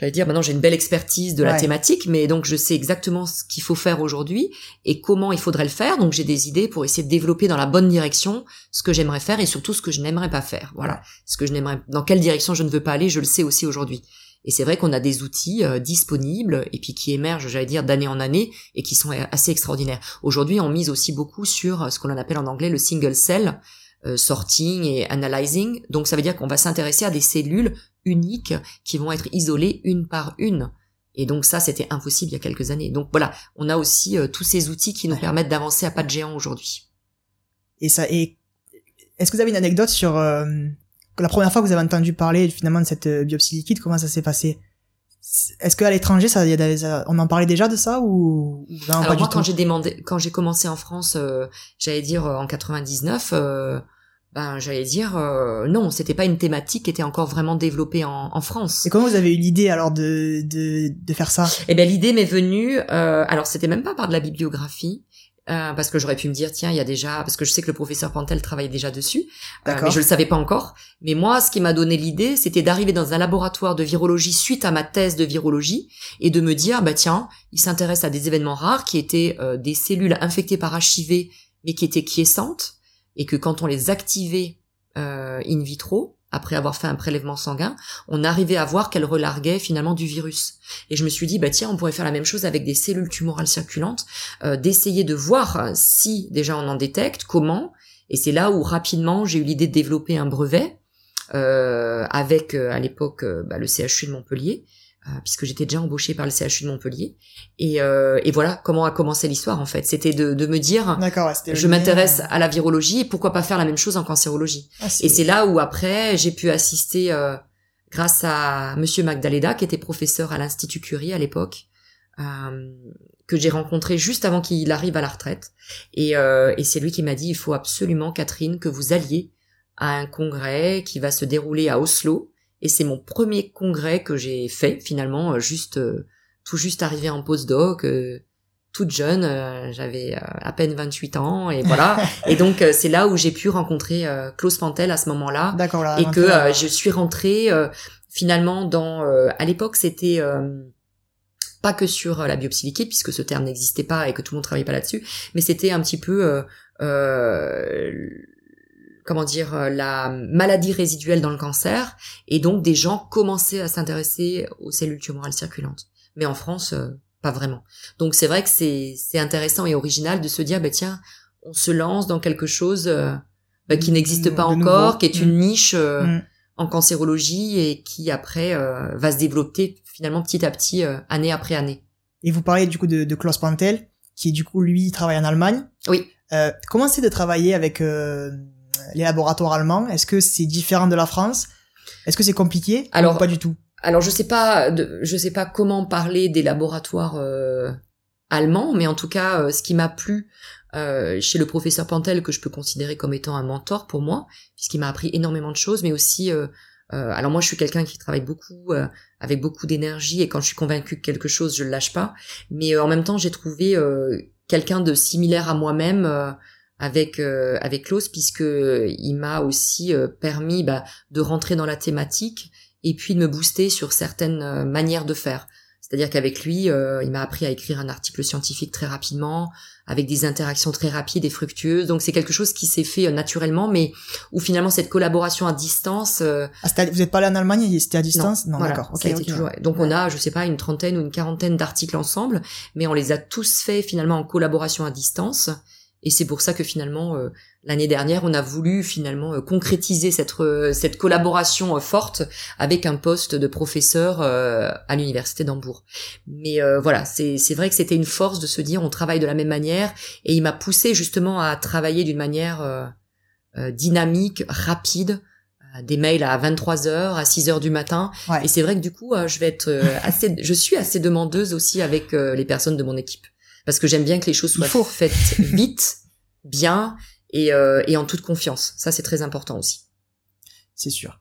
j'allais dire maintenant j'ai une belle expertise de la thématique, mais donc je sais exactement ce qu'il faut faire aujourd'hui et comment il faudrait le faire. Donc j'ai des idées pour essayer de développer dans la bonne direction ce que j'aimerais faire et surtout ce que je n'aimerais pas faire. Voilà, ce que je n'aimerais, dans quelle direction je ne veux pas aller, je le sais aussi aujourd'hui. Et c'est vrai qu'on a des outils euh, disponibles et puis qui émergent, j'allais dire, d'année en année et qui sont assez extraordinaires. Aujourd'hui, on mise aussi beaucoup sur ce qu'on appelle en anglais le single cell, euh, sorting et analyzing. Donc ça veut dire qu'on va s'intéresser à des cellules uniques qui vont être isolées une par une. Et donc ça, c'était impossible il y a quelques années. Donc voilà, on a aussi euh, tous ces outils qui nous permettent d'avancer à pas de géant aujourd'hui. Et ça, et est-ce que vous avez une anecdote sur euh, la première fois que vous avez entendu parler finalement de cette biopsie liquide? Comment ça s'est passé? Est-ce qu'à l'étranger, ça, y a, on en parlait déjà de ça ou, Alors moi, quand j'ai demandé, quand j'ai commencé en France, euh, j'allais dire euh, en 99, euh, ben j'allais dire euh, non, c'était pas une thématique qui était encore vraiment développée en, en France. Et comment vous avez eu l'idée alors de, de, de faire ça? Eh bien l'idée m'est venue, alors c'était même pas par de la bibliographie, euh, parce que j'aurais pu me dire tiens il y a déjà parce que je sais que le professeur Pantel travaillait déjà dessus euh, mais je le savais pas encore. Mais moi ce qui m'a donné l'idée c'était d'arriver dans un laboratoire de virologie suite à ma thèse de virologie et de me dire bah tiens il s'intéresse à des événements rares qui étaient euh, des cellules infectées par HIV mais qui étaient quiescentes et que quand on les activait in vitro après avoir fait un prélèvement sanguin, on arrivait à voir qu'elle relarguait finalement du virus. Et je me suis dit, bah tiens, on pourrait faire la même chose avec des cellules tumorales circulantes, euh, d'essayer de voir si déjà on en détecte, comment. Et c'est là où rapidement j'ai eu l'idée de développer un brevet euh, avec euh, à l'époque bah, le CHU de Montpellier, euh, puisque j'étais déjà embauchée par le CHU de Montpellier. Et, euh, et voilà comment a commencé l'histoire en fait. C'était de, de me dire, je m'intéresse à la virologie et pourquoi pas faire la même chose en cancérologie. Ah, et c'est là où après j'ai pu assister, euh, grâce à Monsieur Magdalena, qui était professeur à l'Institut Curie à l'époque, euh, que j'ai rencontré juste avant qu'il arrive à la retraite. Et, euh, et c'est lui qui m'a dit, il faut absolument, Catherine, que vous alliez à un congrès qui va se dérouler à Oslo. Et c'est mon premier congrès que j'ai fait, finalement, juste tout juste arrivé en postdoc. Euh, toute jeune, euh, j'avais euh, à peine 28 ans et voilà. et donc euh, c'est là où j'ai pu rencontrer Klaus Pantel à ce moment-là. D'accord. Et que je suis rentrée finalement dans. à l'époque, c'était pas que sur la biopsie liquide puisque ce terme n'existait pas et que tout le monde travaillait pas là-dessus, mais c'était un petit peu comment dire la maladie résiduelle dans le cancer et donc des gens commençaient à s'intéresser aux cellules tumorales circulantes. Mais en France pas vraiment. Donc c'est vrai que c'est c'est intéressant et original de se dire bah tiens, on se lance dans quelque chose euh, bah, qui n'existe pas encore, qui est une mm. niche euh, mm. en cancérologie et qui après euh, va se développer finalement petit à petit année après année. Et vous parlez du coup de, de Klaus Pantel qui du coup lui travaille en Allemagne. Oui. comment c'est de travailler avec les laboratoires allemands Est-ce que c'est différent de la France? Est-ce que c'est compliqué? Alors pas du tout? alors je sais pas, je sais pas comment parler des laboratoires euh, allemands, mais en tout cas, euh, ce qui m'a plu euh, chez le professeur Pantel, que je peux considérer comme étant un mentor pour moi, puisqu'il m'a appris énormément de choses, mais aussi, alors moi je suis quelqu'un qui travaille beaucoup, avec beaucoup d'énergie, et quand je suis convaincu de quelque chose, je le lâche pas. Mais en même temps, j'ai trouvé quelqu'un de similaire à moi-même. Avec avec Klaus puisque il m'a aussi permis bah, de rentrer dans la thématique et puis de me booster sur certaines euh, manières de faire. C'est-à-dire qu'avec lui, euh, il m'a appris à écrire un article scientifique très rapidement, avec des interactions très rapides et fructueuses. Donc c'est quelque chose qui s'est fait euh, naturellement, mais où finalement cette collaboration à distance. Ah, vous n'êtes pas allé en Allemagne, c'était à distance? Non, d'accord. Donc on a, je sais pas, une trentaine ou une quarantaine d'articles ensemble, mais on les a tous faits finalement en collaboration à distance. Et c'est pour ça que finalement euh, l'année dernière, on a voulu finalement euh, concrétiser cette euh, cette collaboration forte avec un poste de professeur à l'université d'Hambourg. Mais voilà, c'est c'est vrai que c'était une force de se dire on travaille de la même manière et il m'a poussé justement à travailler d'une manière dynamique, rapide des mails à 23 heures, à 6 heures du matin. Et c'est vrai que du coup, je vais être assez, je suis assez demandeuse aussi avec les personnes de mon équipe parce que j'aime bien que les choses soient faites vite, bien et, euh, et en toute confiance. Ça, c'est très important aussi. C'est sûr.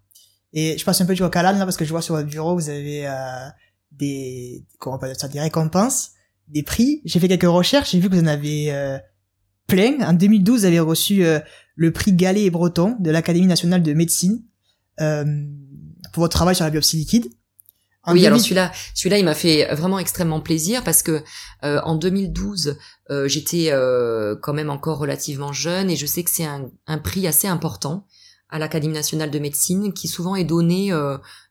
Et je passe un peu du à là parce que je vois sur votre bureau vous avez euh, des comment on peut dire ça des récompenses, des prix. J'ai fait quelques recherches, j'ai vu que vous en avez euh, plein. En 2012, vous avez reçu euh, le prix Gallet et Breton de l'Académie nationale de médecine euh, pour votre travail sur la biopsie liquide oui, alors celui-là, celui-là, il m'a fait vraiment extrêmement plaisir parce que euh, en 2012, euh, j'étais euh, quand même encore relativement jeune et je sais que c'est un, un, prix assez important à l'Académie nationale de médecine qui souvent est donné,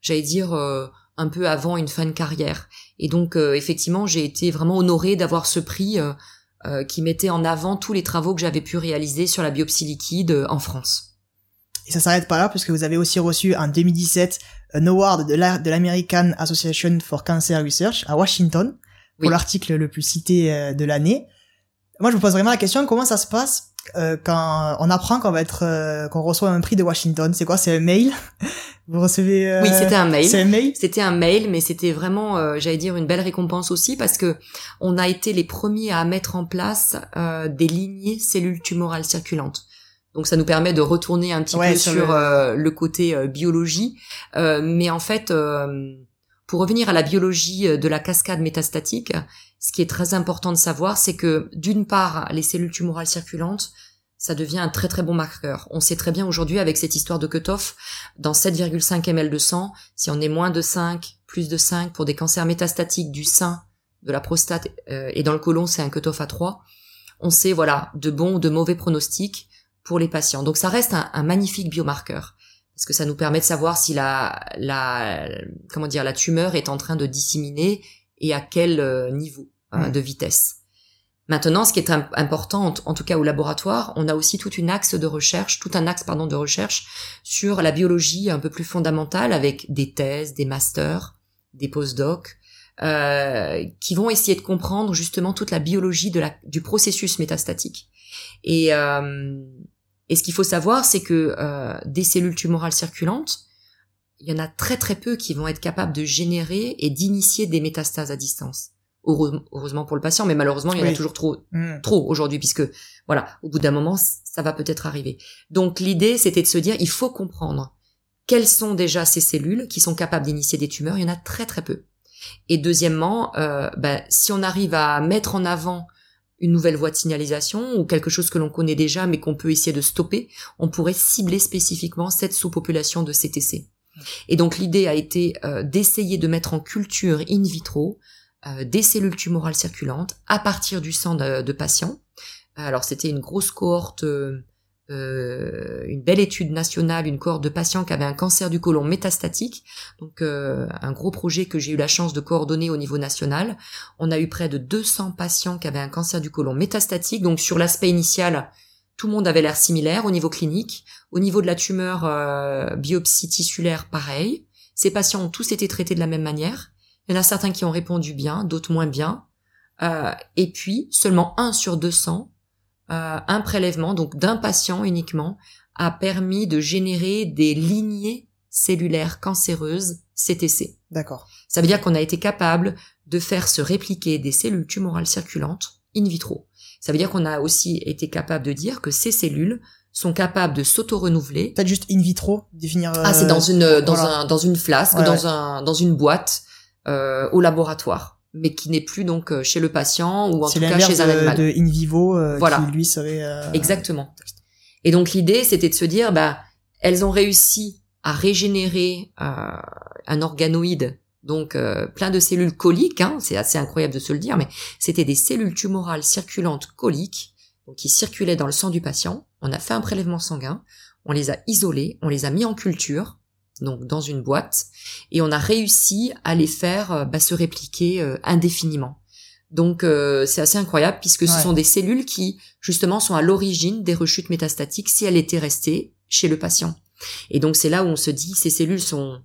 j'allais dire, un peu avant une fin de carrière. Et donc, effectivement, j'ai été vraiment honorée d'avoir ce prix qui mettait en avant tous les travaux que j'avais pu réaliser sur la biopsie liquide en France. Et ça s'arrête pas là, puisque vous avez aussi reçu en 2017 un award de l'American Association for Cancer Research à Washington pour l'article le plus cité euh, de l'année. Moi, je vous pose vraiment la question comment ça se passe euh, quand on apprend qu'on va être euh, qu'on reçoit un prix de Washington? C'est quoi? C'est un mail? Vous recevez Oui, c'était un mail. C'est un mail? C'était un mail, mais c'était vraiment, j'allais dire, une belle récompense aussi parce que on a été les premiers à mettre en place des lignées cellules tumorales circulantes. Donc ça nous permet de retourner un petit peu sur, euh, le... côté euh, biologie. Euh, mais en fait, pour revenir à la biologie de la cascade métastatique, ce qui est très important de savoir, c'est que d'une part, les cellules tumorales circulantes, ça devient un très très bon marqueur. On sait très bien aujourd'hui avec cette histoire de cutoff, dans 7,5 ml de sang, si on est moins de 5, plus de 5 pour des cancers métastatiques du sein, de la prostate et dans le côlon, c'est un cutoff à 3. On sait voilà de bons ou de mauvais pronostics pour les patients. Donc ça reste un, magnifique biomarqueur parce que ça nous permet de savoir si la, la, comment dire, la tumeur est en train de disséminer et à quel euh, niveau hein, de vitesse. Maintenant, ce qui est important, en, tout cas au laboratoire, on a aussi toute une axe de recherche, tout un axe pardon de recherche sur la biologie un peu plus fondamentale avec des thèses, des masters, des postdocs, euh, qui vont essayer de comprendre justement toute la biologie de la, du processus métastatique. Et euh, et ce qu'il faut savoir, c'est que euh, des cellules tumorales circulantes, il y en a très très peu qui vont être capables de générer et d'initier des métastases à distance. Heureusement pour le patient, mais malheureusement, il y en a toujours trop, hmm. trop aujourd'hui, puisque voilà, au bout d'un moment, ça va peut-être arriver. Donc l'idée, c'était de se dire, il faut comprendre quelles sont déjà ces cellules qui sont capables d'initier des tumeurs. Il y en a très très peu. Et deuxièmement, euh, ben, si on arrive à mettre en avant une nouvelle voie de signalisation ou quelque chose que l'on connaît déjà mais qu'on peut essayer de stopper, on pourrait cibler spécifiquement cette sous-population de CTC. Et donc l'idée a été euh, d'essayer de mettre en culture in vitro euh, des cellules tumorales circulantes à partir du sang de, patients. Alors c'était une grosse cohorte, euh, une belle étude nationale, une cohorte de patients qui avaient un cancer du côlon métastatique, donc un gros projet que j'ai eu la chance de coordonner au niveau national. On a eu près de 200 patients qui avaient un cancer du côlon métastatique, donc sur l'aspect initial, tout le monde avait l'air similaire au niveau clinique. Au niveau de la tumeur euh, biopsie tissulaire, pareil. Ces patients ont tous été traités de la même manière. Il y en a certains qui ont répondu bien, d'autres moins bien. Euh, et puis, seulement un sur 200, euh, un prélèvement, donc d'un patient uniquement, a permis de générer des lignées cellulaires cancéreuses CTC. D'accord. Ça veut dire qu'on a été capable de faire se répliquer des cellules tumorales circulantes in vitro. Ça veut dire qu'on a aussi été capable de dire que ces cellules sont capables de s'auto-renouveler. Peut-être juste in vitro, définir. ah, c'est dans une dans un dans une flasque, dans un dans une boîte euh, au laboratoire, mais qui n'est plus donc euh, chez le patient ou en tout cas chez un animal. de in vivo, euh, voilà. qui lui serait. Euh, Exactement. Et donc l'idée, c'était de se dire, bah, elles ont réussi à régénérer un organoïde donc euh, plein de cellules coliques, hein, c'est assez incroyable de se le dire, mais c'était des cellules tumorales circulantes coliques, donc qui circulaient dans le sang du patient. On a fait un prélèvement sanguin, on les a isolées, on les a mis en culture, donc dans une boîte, et on a réussi à les faire euh, bah, se répliquer euh, indéfiniment. Donc c'est assez incroyable puisque ce sont des cellules qui justement sont à l'origine des rechutes métastatiques si elles étaient restées chez le patient. Et donc c'est là où on se dit ces cellules sont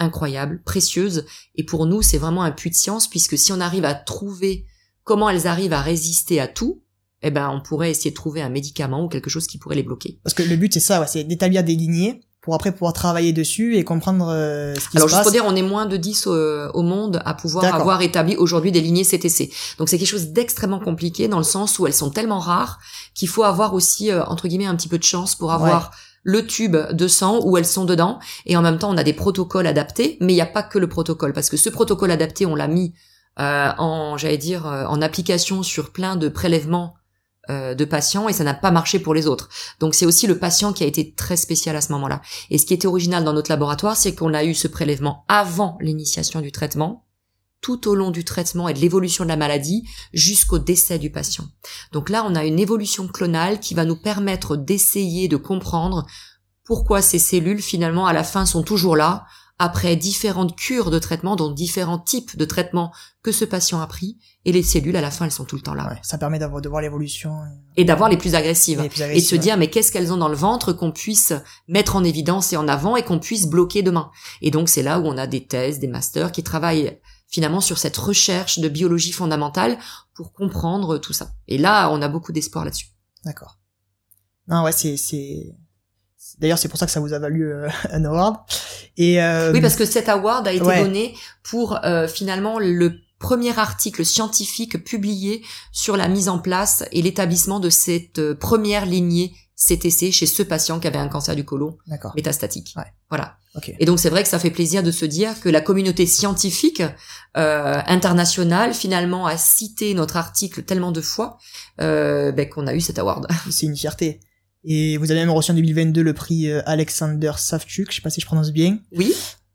incroyable, précieuse, et pour nous c'est vraiment un puits de science puisque si on arrive à trouver comment elles arrivent à résister à tout, eh ben on pourrait essayer de trouver un médicament ou quelque chose qui pourrait les bloquer. Parce que le but c'est ça, c'est d'établir des lignées pour après pouvoir travailler dessus et comprendre euh, ce qui Alors, se passe. Alors, juste pour dire, on est moins de 10 euh, au, monde à pouvoir avoir établi aujourd'hui des lignées CTC. Donc, c'est quelque chose d'extrêmement compliqué dans le sens où elles sont tellement rares qu'il faut avoir aussi, euh, entre guillemets, un petit peu de chance pour avoir le tube de sang où elles sont dedans et en même temps on a des protocoles adaptés mais il n'y a pas que le protocole parce que ce protocole adapté on l'a mis euh, en j'allais dire euh, en application sur plein de prélèvements de patients et ça n'a pas marché pour les autres. Donc c'est aussi le patient qui a été très spécial à ce moment-là. Et ce qui était original dans notre laboratoire, c'est qu'on a eu ce prélèvement avant l'initiation du traitement tout au long du traitement et de l'évolution de la maladie jusqu'au décès du patient. Donc là, on a une évolution clonale qui va nous permettre d'essayer de comprendre pourquoi ces cellules finalement à la fin sont toujours là après différentes cures de traitement, dont différents types de traitements que ce patient a pris, et les cellules à la fin elles sont tout le temps là. ça permet d'avoir de voir l'évolution et d'avoir les plus agressives et, de se dire mais qu'est-ce qu'elles ont dans le ventre qu'on puisse mettre en évidence et en avant et qu'on puisse bloquer demain? Et donc c'est là où on a des thèses, des masters qui travaillent finalement sur cette recherche de biologie fondamentale pour comprendre tout ça. Et là, on a beaucoup d'espoir là-dessus. D'accord. Non, ouais, c'est c'est d'ailleurs c'est pour ça que ça vous a valu euh, un award. Et euh... oui, parce que cet award a été donné pour euh, finalement le premier article scientifique publié sur la mise en place et l'établissement de cette euh, première lignée CTC chez ce patient qui avait un cancer du côlon métastatique. Ouais. Voilà. Et donc c'est vrai que ça fait plaisir de se dire que la communauté scientifique euh, internationale finalement a cité notre article tellement de fois euh, ben, qu'on a eu cet award. C'est une fierté. Et vous avez même reçu en 2022 le prix euh, Alexander Savchuk, je sais pas si je prononce bien. Oui.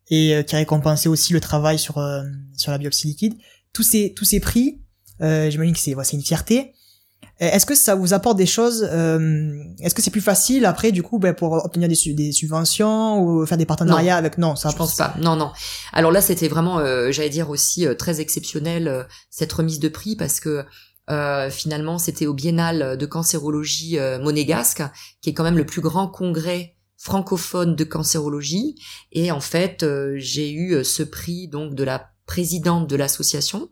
Et euh, qui a récompensé aussi le travail sur euh, sur la biopsie liquide. Tous ces tous ces prix, j'imagine que c'est c'est une fierté. Euh, est-ce que ça vous apporte des choses euh, Est-ce que c'est plus facile après du coup ben, pour obtenir des, des, subventions ou faire des partenariats avec? Non, ça je pense pas. Non, non. Alors là, c'était vraiment, euh, j'allais dire aussi très exceptionnel cette remise de prix parce que finalement, c'était au Biennale de cancérologie monégasque, qui est quand même le plus grand congrès francophone de cancérologie. Et en fait, j'ai eu ce prix donc de la présidente de l'association,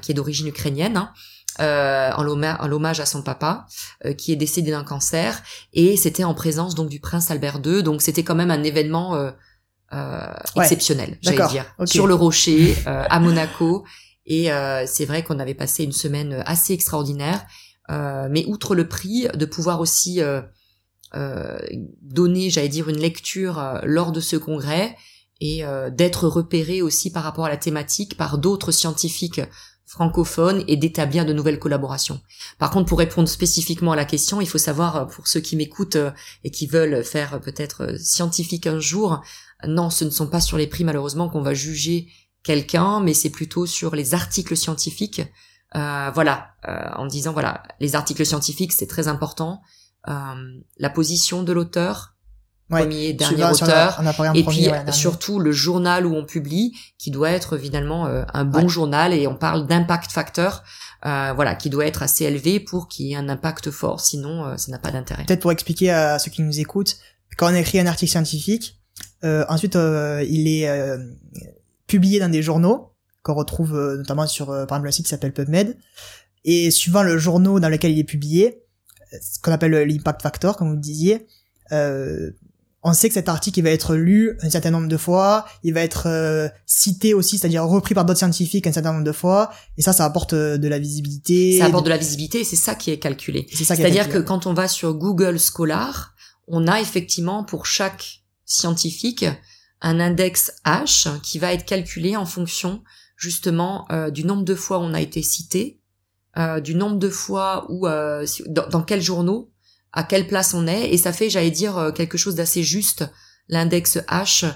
qui est d'origine ukrainienne. Hein, euh, en l'hommage à son papa euh, qui est décédé d'un cancer et c'était en présence donc du prince Albert II donc c'était quand même un événement euh, euh, exceptionnel, j'allais dire, sur le rocher euh, à Monaco. Et euh, c'est vrai qu'on avait passé une semaine assez extraordinaire. mais outre le prix, de pouvoir aussi donner, j'allais dire, une lecture lors de ce congrès et d'être repéré aussi par rapport à la thématique par d'autres scientifiques francophones et d'établir de nouvelles collaborations. Par contre, pour répondre spécifiquement à la question, il faut savoir, pour ceux qui m'écoutent et qui veulent faire peut-être scientifique un jour, non, ce ne sont pas sur les prix malheureusement qu'on va juger quelqu'un, mais c'est plutôt sur les articles scientifiques. Euh, voilà, euh, en disant voilà, les articles scientifiques c'est très important. Euh, la position de l'auteur, premier, dernier auteur, et puis surtout le journal où on publie, qui doit être finalement un bon journal et on parle d'impact facteur. voilà, qui doit être assez élevé pour qu'il y ait un impact fort, sinon ça n'a pas d'intérêt. Peut-être pour expliquer à ceux qui nous écoutent, quand on écrit un article scientifique, euh, ensuite, euh, il est euh, publié dans des journaux qu'on retrouve notamment sur, par exemple, le site qui s'appelle PubMed. Et suivant le journal dans lequel il est publié, ce qu'on appelle l'impact factor, comme vous le disiez, on sait que cet article il va être lu un certain nombre de fois, il va être cité aussi, c'est-à-dire repris par d'autres scientifiques un certain nombre de fois, et ça, ça apporte de la visibilité. Ça apporte de la visibilité, et c'est ça qui est calculé. C'est-à-dire que quand on va sur Google Scholar, on a effectivement pour chaque scientifique un index H qui va être calculé en fonction justement euh, du nombre de fois où on a été cité, euh, du nombre de fois où euh, dans, quels journaux, à quelle place on est, et ça fait, j'allais dire, quelque chose d'assez juste, l'index H,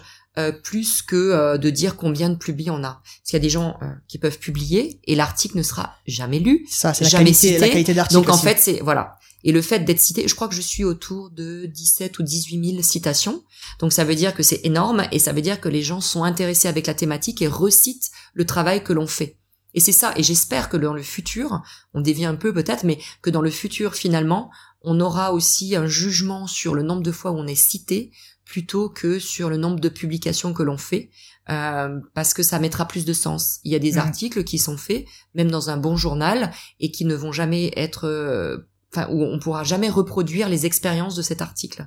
plus que de dire combien de publis on a. Parce qu'il y a des gens qui peuvent publier et l'article ne sera jamais lu, ça, c'est jamais cité. La qualité Donc en fait, c'est voilà. Et le fait d'être cité, je crois que je suis autour de 17 ou 18 000 citations. Donc ça veut dire que c'est énorme et ça veut dire que les gens sont intéressés avec la thématique et recitent le travail que l'on fait. Et c'est ça. Et j'espère que dans le futur, on dévie un peu peut-être, mais que dans le futur finalement, on aura aussi un jugement sur le nombre de fois où on est cité plutôt que sur le nombre de publications que l'on fait, euh, parce que ça mettra plus de sens. Il y a des mmh. articles qui sont faits, même dans un bon journal, et qui ne vont jamais être euh, enfin où on pourra jamais reproduire les expériences de cet article.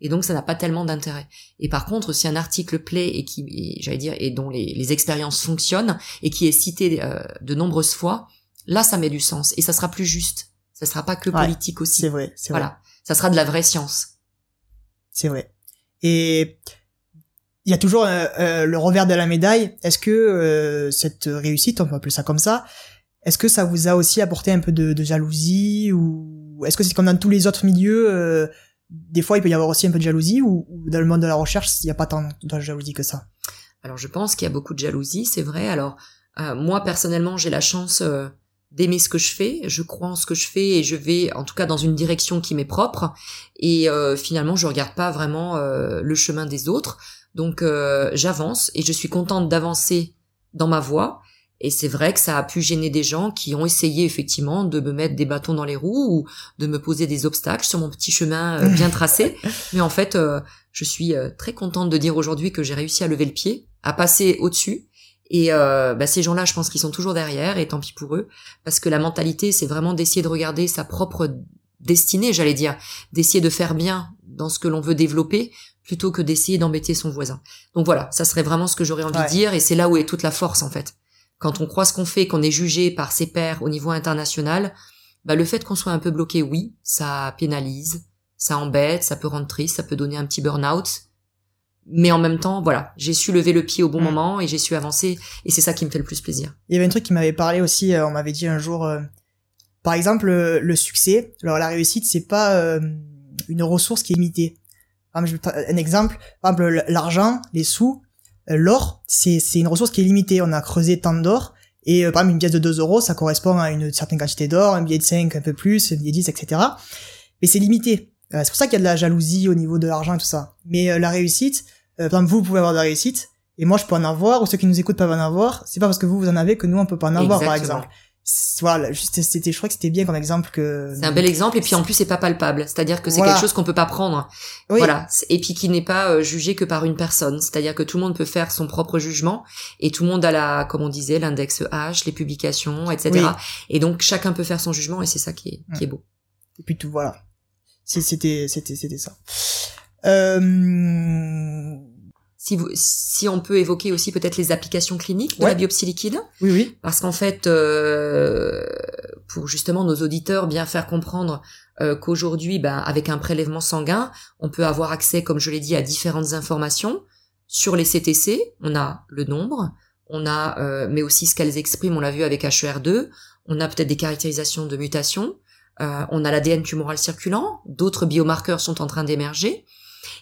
Et donc ça n'a pas tellement d'intérêt. Et par contre, si un article plaît et qui, j'allais dire, et dont les, les, expériences fonctionnent et qui est cité euh, de nombreuses fois, là ça met du sens et ça sera plus juste. Ça sera pas que politique aussi. C'est vrai, c'est voilà. Ça sera de la vraie science. C'est vrai. Et il y a toujours euh, euh, le revers de la médaille. Est-ce que cette réussite, on peut appeler ça comme ça, est-ce que ça vous a aussi apporté un peu de, de jalousie ou est-ce que c'est comme dans tous les autres milieux euh, des fois il peut y avoir aussi un peu de jalousie ou, dans le monde de la recherche il n'y a pas tant de jalousie que ça? Alors je pense qu'il y a beaucoup de jalousie c'est vrai alors euh, moi personnellement j'ai la chance euh, d'aimer ce que je fais je crois en ce que je fais et je vais en tout cas dans une direction qui m'est propre et finalement je regarde pas vraiment le chemin des autres donc j'avance et je suis contente d'avancer dans ma voie et c'est vrai que ça a pu gêner des gens qui ont essayé effectivement de me mettre des bâtons dans les roues ou de me poser des obstacles sur mon petit chemin euh, bien tracé. Mais en fait, euh, je suis euh, très contente de dire aujourd'hui que j'ai réussi à lever le pied, à passer au-dessus. Et bah, ces gens-là, je pense qu'ils sont toujours derrière, et tant pis pour eux, parce que la mentalité, c'est vraiment d'essayer de regarder sa propre destinée, j'allais dire, d'essayer de faire bien dans ce que l'on veut développer, plutôt que d'essayer d'embêter son voisin. Donc voilà, ça serait vraiment ce que j'aurais envie de dire, et c'est là où est toute la force en fait quand on croit ce qu'on fait, qu'on est jugé par ses pairs au niveau international, bah le fait qu'on soit un peu bloqué, oui, ça pénalise, ça embête, ça peut rendre triste, ça peut donner un petit burn-out. Mais en même temps, voilà, j'ai su lever le pied au bon mm. moment et j'ai su avancer et c'est ça qui me fait le plus plaisir. Il y avait un truc qui m'avait parlé aussi, euh, on m'avait dit un jour, euh, par exemple, le, succès, alors la réussite, c'est pas euh, une ressource qui est limitée. un exemple, par exemple, l'argent, les sous, euh, l'or, c'est une ressource qui est limitée. On a creusé tant d'or. Et euh, par exemple, une pièce de 2 euros, ça correspond à une certaine quantité d'or, un billet de 5 un peu plus, un billet de 10, etc. Mais c'est limité. Euh, c'est pour ça qu'il y a de la jalousie au niveau de l'argent et tout ça. Mais la réussite, par exemple, vous pouvez avoir de la réussite, et moi je peux en avoir, ou ceux qui nous écoutent peuvent en avoir. C'est pas parce que vous vous en avez que nous on peut pas en avoir, par exemple. Voilà juste c'était je crois que c'était bien comme exemple que c'est un bel exemple et puis en plus c'est pas palpable. C'est-à-dire que c'est quelque chose qu'on peut pas prendre. Voilà. Et puis qui n'est pas euh, jugé que par une personne. C'est-à-dire que tout le monde peut faire son propre jugement et tout le monde a la comme on disait l'index H les publications etc et donc chacun peut faire son jugement et c'est ça qui est qui est beau. Et puis tout voilà c'était c'était c'était ça euh... si, vous, si on peut évoquer aussi peut-être les applications cliniques de la biopsie liquide. Oui, oui. Parce qu'en fait, euh, pour justement nos auditeurs bien faire comprendre euh, qu'aujourd'hui, ben, avec un prélèvement sanguin, on peut avoir accès, comme je l'ai dit, à différentes informations sur les CTC. On a le nombre, on a, euh, mais aussi ce qu'elles expriment. On l'a vu avec HER2. On a peut-être des caractérisations de mutations. Euh, on a l'ADN tumoral circulant. D'autres biomarqueurs sont en train d'émerger.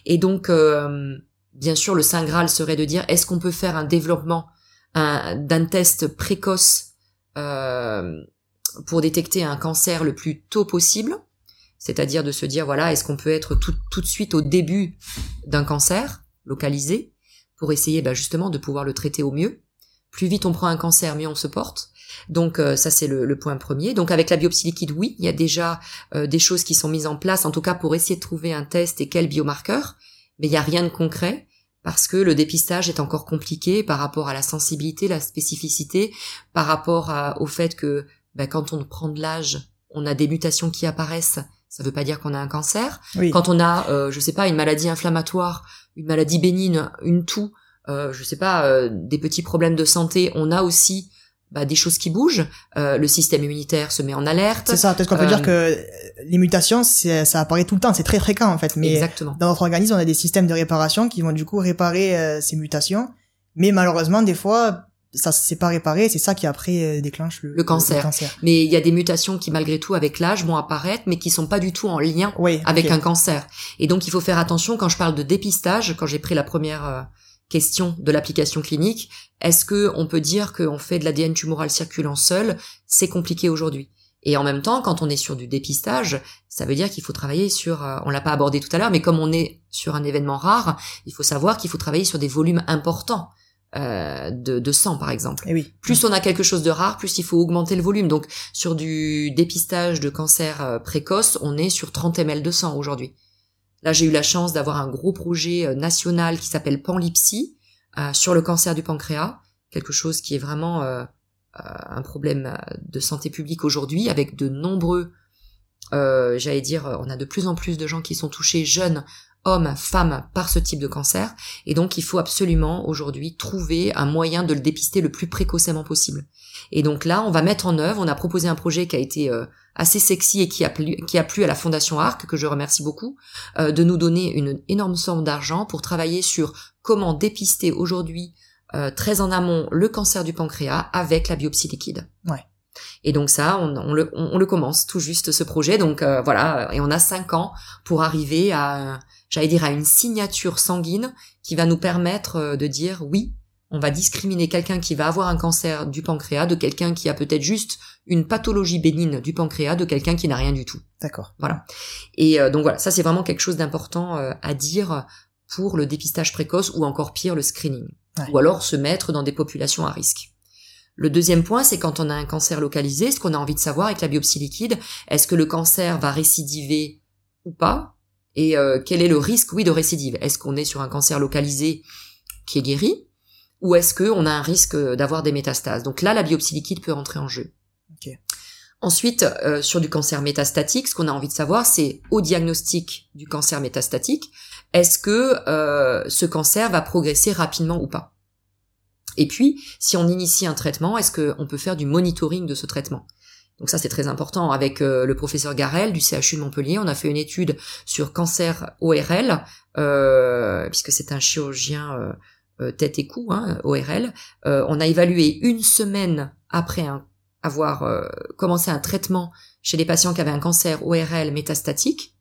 Et donc euh, bien sûr, le Saint Graal serait de dire est-ce qu'on peut faire un développement d'un test précoce euh, pour détecter un cancer le plus tôt possible, c'est-à-dire de se dire voilà est-ce qu'on peut être tout, tout de suite au début d'un cancer localisé pour essayer bah, justement de pouvoir le traiter au mieux? Plus vite on prend un cancer, mieux on se porte. Donc euh, ça c'est le, point premier. Donc avec la biopsie liquide, oui, il y a déjà euh, des choses qui sont mises en place, en tout cas pour essayer de trouver un test et quel biomarqueur, mais il n'y a rien de concret parce que le dépistage est encore compliqué par rapport à la sensibilité, la spécificité, par rapport au fait que ben, quand on prend de l'âge, on a des mutations qui apparaissent. Ça ne veut pas dire qu'on a un cancer. Quand on a, euh, je sais pas, une maladie inflammatoire, une maladie bénigne, une toux, euh, je sais pas, euh, des petits problèmes de santé, on a aussi bah, des choses qui bougent, euh, le système immunitaire se met en alerte. C'est ça, peut-être qu'on peut dire euh, que les mutations, ça apparaît tout le temps, c'est très fréquent en fait. Mais Exactement. dans notre organisme, on a des systèmes de réparation qui vont du coup réparer euh, ces mutations. Mais malheureusement, des fois, ça c'est pas réparé, c'est ça qui après déclenche le, le, cancer. Mais il y a des mutations qui malgré tout avec l'âge vont apparaître, mais qui sont pas du tout en lien avec un cancer. Et donc il faut faire attention quand je parle de dépistage. Quand j'ai pris la première question de l'application clinique. Est-ce que on peut dire qu'on fait de l'ADN tumoral circulant seul? C'est compliqué aujourd'hui. Et en même temps, quand on est sur du dépistage, ça veut dire qu'il faut travailler sur, euh, on l'a pas abordé tout à l'heure, mais comme on est sur un événement rare, il faut savoir qu'il faut travailler sur des volumes importants. Euh, de, de, sang par exemple. Et eh oui. Plus on a quelque chose de rare, plus il faut augmenter le volume. Donc sur du dépistage de cancer euh, précoce, on est sur 30 ml de sang aujourd'hui. Là, j'ai eu la chance d'avoir un gros projet euh, national qui s'appelle Panlipsy euh, sur le cancer du pancréas, quelque chose qui est vraiment euh, un problème de santé publique aujourd'hui, avec de nombreux, j'allais dire, on a de plus en plus de gens qui sont touchés jeunes, hommes, femmes, par ce type de cancer, et donc il faut absolument aujourd'hui trouver un moyen de le dépister le plus précocement possible. Et donc là, on va mettre en œuvre, on a proposé un projet qui a été assez sexy et qui a plu, à la Fondation Arc, que je remercie beaucoup, euh, de nous donner une énorme somme d'argent pour travailler sur comment dépister aujourd'hui euh, très en amont le cancer du pancréas avec la biopsie liquide. Et donc ça, on, le, on, le, commence tout juste ce projet. Donc euh, voilà, et on a cinq ans pour arriver à, j'allais dire, à une signature sanguine qui va nous permettre de dire oui, on va discriminer quelqu'un qui va avoir un cancer du pancréas de quelqu'un qui a peut-être juste une pathologie bénigne du pancréas de quelqu'un qui n'a rien du tout. D'accord. Voilà. Et euh, donc voilà, ça c'est vraiment quelque chose d'important euh, à dire pour le dépistage précoce ou encore pire le screening. Ou alors se mettre dans des populations à risque. Le deuxième point, c'est quand on a un cancer localisé, ce qu'on a envie de savoir avec la biopsie liquide, est-ce que le cancer va récidiver ou pas Et euh, quel est le risque, oui, de récidive? Est-ce qu'on est sur un cancer localisé qui est guéri ou est-ce qu'on a un risque d'avoir des métastases? Donc là, la biopsie liquide peut entrer en jeu. Ensuite, euh, sur du cancer métastatique, ce qu'on a envie de savoir, c'est au diagnostic du cancer métastatique, est-ce que euh, ce cancer va progresser rapidement ou pas? Et puis, si on initie un traitement, est-ce qu'on peut faire du monitoring de ce traitement? Donc ça c'est très important. Avec euh, le professeur Garel du CHU de Montpellier, on a fait une étude sur cancer ORL, puisque c'est un chirurgien euh, tête et cou, hein, ORL, euh, on a évalué une semaine après avoir euh, commencé un traitement chez les patients qui avaient un cancer ORL métastatique,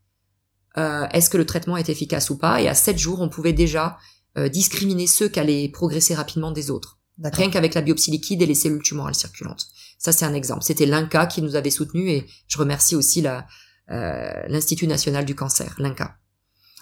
est-ce que le traitement est efficace ou pas? Et à 7 jours, on pouvait déjà discriminer ceux qui allaient progresser rapidement des autres. Rien qu'avec la biopsie liquide et les cellules tumorales circulantes. Ça, c'est un exemple. C'était l'INCA qui nous avait soutenu et je remercie aussi l'Institut national du cancer, l'INCA.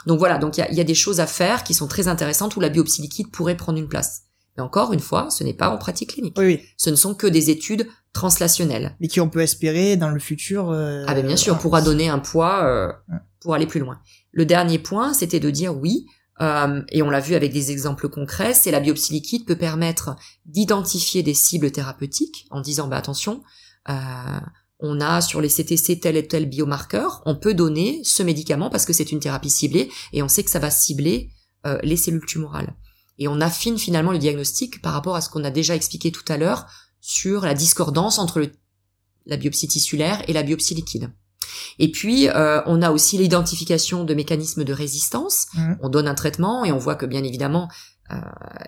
Donc voilà, donc il y a, des choses à faire qui sont très intéressantes où la biopsie liquide pourrait prendre une place. Mais encore une fois, ce n'est pas en pratique clinique. Oui, oui. Ce ne sont que des études translationnelles. Mais qui on peut espérer dans le futur. Euh, ah ben bien sûr, pourra donner un poids euh, pour aller plus loin. Le dernier point, c'était de dire oui, euh, et on l'a vu avec des exemples concrets, c'est la biopsie liquide peut permettre d'identifier des cibles thérapeutiques en disant bah attention, euh, on a sur les CTC tel et tel biomarqueur, on peut donner ce médicament parce que c'est une thérapie ciblée et on sait que ça va cibler euh, les cellules tumorales. et on affine finalement le diagnostic par rapport à ce qu'on a déjà expliqué tout à l'heure sur la discordance entre la biopsie tissulaire et la biopsie liquide. Et puis, euh, on a aussi l'identification de mécanismes de résistance. Mmh. On donne un traitement et on voit que bien évidemment, euh,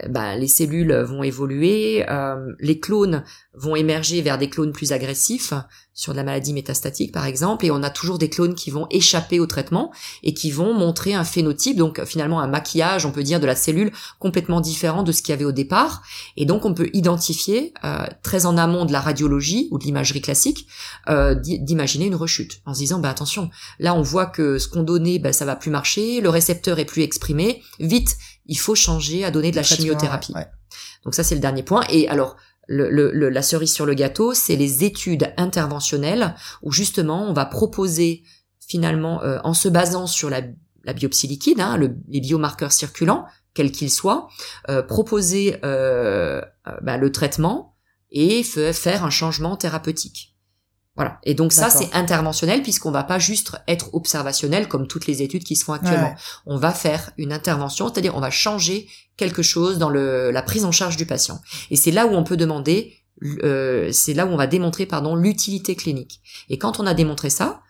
bah, les cellules vont évoluer, euh, les clones vont émerger vers des clones plus agressifs sur la maladie métastatique par exemple, et on a toujours des clones qui vont échapper au traitement et qui vont montrer un phénotype, donc finalement un maquillage, on peut dire, de la cellule complètement différent de ce qu'il y avait au départ, et donc on peut identifier euh, très en amont de la radiologie ou de l'imagerie classique, euh, d'imaginer une rechute en se disant, bah attention, là on voit que ce qu'on donnait, bah, ça va plus marcher, le récepteur est plus exprimé, vite, il faut changer à donner de la chimiothérapie. Donc ça c'est le dernier point. Et alors le, la cerise sur le gâteau, c'est les études interventionnelles où justement on va proposer finalement euh, en se basant sur la, biopsie liquide, hein, les biomarqueurs circulants, quels qu'ils soient, euh, proposer euh, bah, le traitement et faire un changement thérapeutique. Voilà. Et donc ça, c'est interventionnel puisqu'on va pas juste être observationnel comme toutes les études qui se font actuellement. On va faire une intervention, c'est-à-dire on va changer quelque chose dans le, la prise en charge du patient. Et c'est là où on peut demander, euh, c'est là où on va démontrer pardon l'utilité clinique. Et quand on a démontré ça,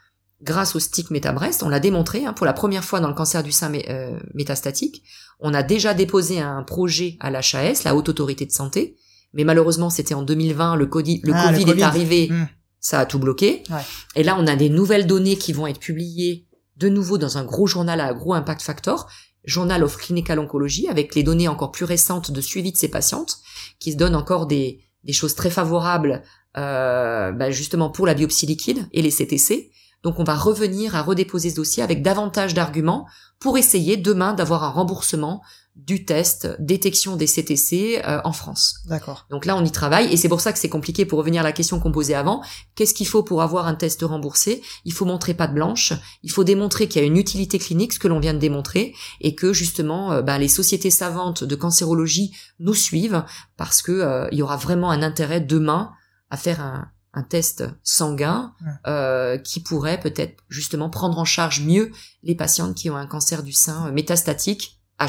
grâce au stick MetaBreast, on l'a démontré hein, pour la première fois dans le cancer du sein euh, métastatique. On a déjà déposé un projet à l'HAS, la Haute Autorité de Santé, mais malheureusement c'était en 2020, le, COVID, le, ah, COVID, est arrivé. Hmm ça a tout bloqué. Et là, on a des nouvelles données qui vont être publiées de nouveau dans un gros journal à gros impact factor, Journal of Clinical Oncology, avec les données encore plus récentes de suivi de ces patientes, qui se donnent encore des, des choses très favorables euh, bah justement pour la biopsie liquide et les CTC. Donc on va revenir à redéposer ce dossier avec davantage d'arguments pour essayer demain d'avoir un remboursement du test détection des CTC euh, en France. D'accord. Donc là, on y travaille et c'est pour ça que c'est compliqué pour revenir à la question qu'on posait avant. Qu'est-ce qu'il faut pour avoir un test remboursé? Il faut montrer pas de blanche. Il faut démontrer qu'il y a une utilité clinique, ce que l'on vient de démontrer, et que justement, euh, bah, les sociétés savantes de cancérologie nous suivent parce que euh, il y aura vraiment un intérêt demain à faire un, un test sanguin euh, qui pourrait peut-être justement prendre en charge mieux les patientes qui ont un cancer du sein métastatique à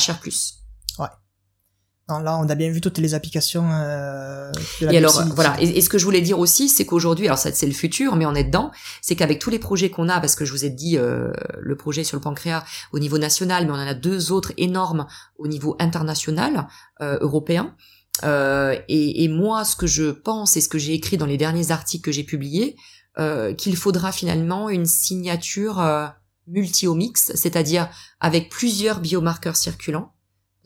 là, on a bien vu toutes les applications. Euh, de la et alors voilà. Et, ce que je voulais dire aussi, c'est qu'aujourd'hui, alors ça c'est le futur, mais on est dedans. C'est qu'avec tous les projets qu'on a, parce que je vous ai dit euh, le projet sur le pancréas au niveau national, mais on en a deux autres énormes au niveau international euh, européen. Euh, et, et, moi, ce que je pense et ce que j'ai écrit dans les derniers articles que j'ai publiés, euh, qu'il faudra finalement une signature euh, multi-omics, c'est-à-dire avec plusieurs biomarqueurs circulants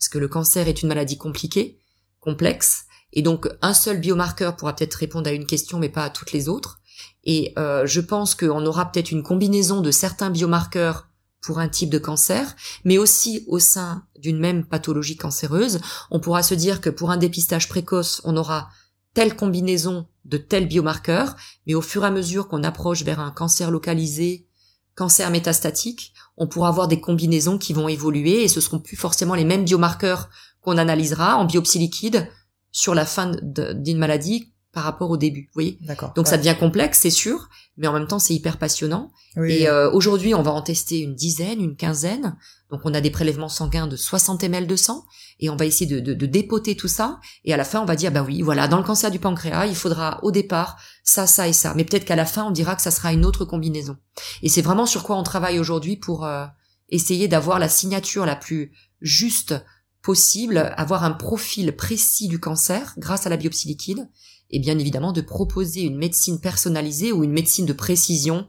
parce que le cancer est une maladie compliquée, complexe, et donc un seul biomarqueur pourra peut-être répondre à une question, mais pas à toutes les autres. Et euh, je pense qu'on aura peut-être une combinaison de certains biomarqueurs pour un type de cancer, mais aussi au sein d'une même pathologie cancéreuse, on pourra se dire que pour un dépistage précoce, on aura telle combinaison de tels biomarqueurs, mais au fur et à mesure qu'on approche vers un cancer localisé, cancer métastatique, on pourra avoir des combinaisons qui vont évoluer et ce seront plus forcément les mêmes biomarqueurs qu'on analysera en biopsie liquide sur la fin d'une maladie par rapport au début, vous voyez? D'accord. Donc ça devient complexe, c'est sûr, mais en même temps c'est hyper passionnant. Et euh, aujourd'hui, on va en tester une dizaine, une quinzaine. Donc on a des prélèvements sanguins de 60 ml de sang et on va essayer de, de, de, dépoter tout ça. Et à la fin, on va dire bah oui, voilà, dans le cancer du pancréas, il faudra au départ ça, ça et ça. Mais peut-être qu'à la fin, on dira que ça sera une autre combinaison. Et c'est vraiment sur quoi on travaille aujourd'hui pour euh, essayer d'avoir la signature la plus juste possible, avoir un profil précis du cancer grâce à la biopsie liquide et bien évidemment de proposer une médecine personnalisée ou une médecine de précision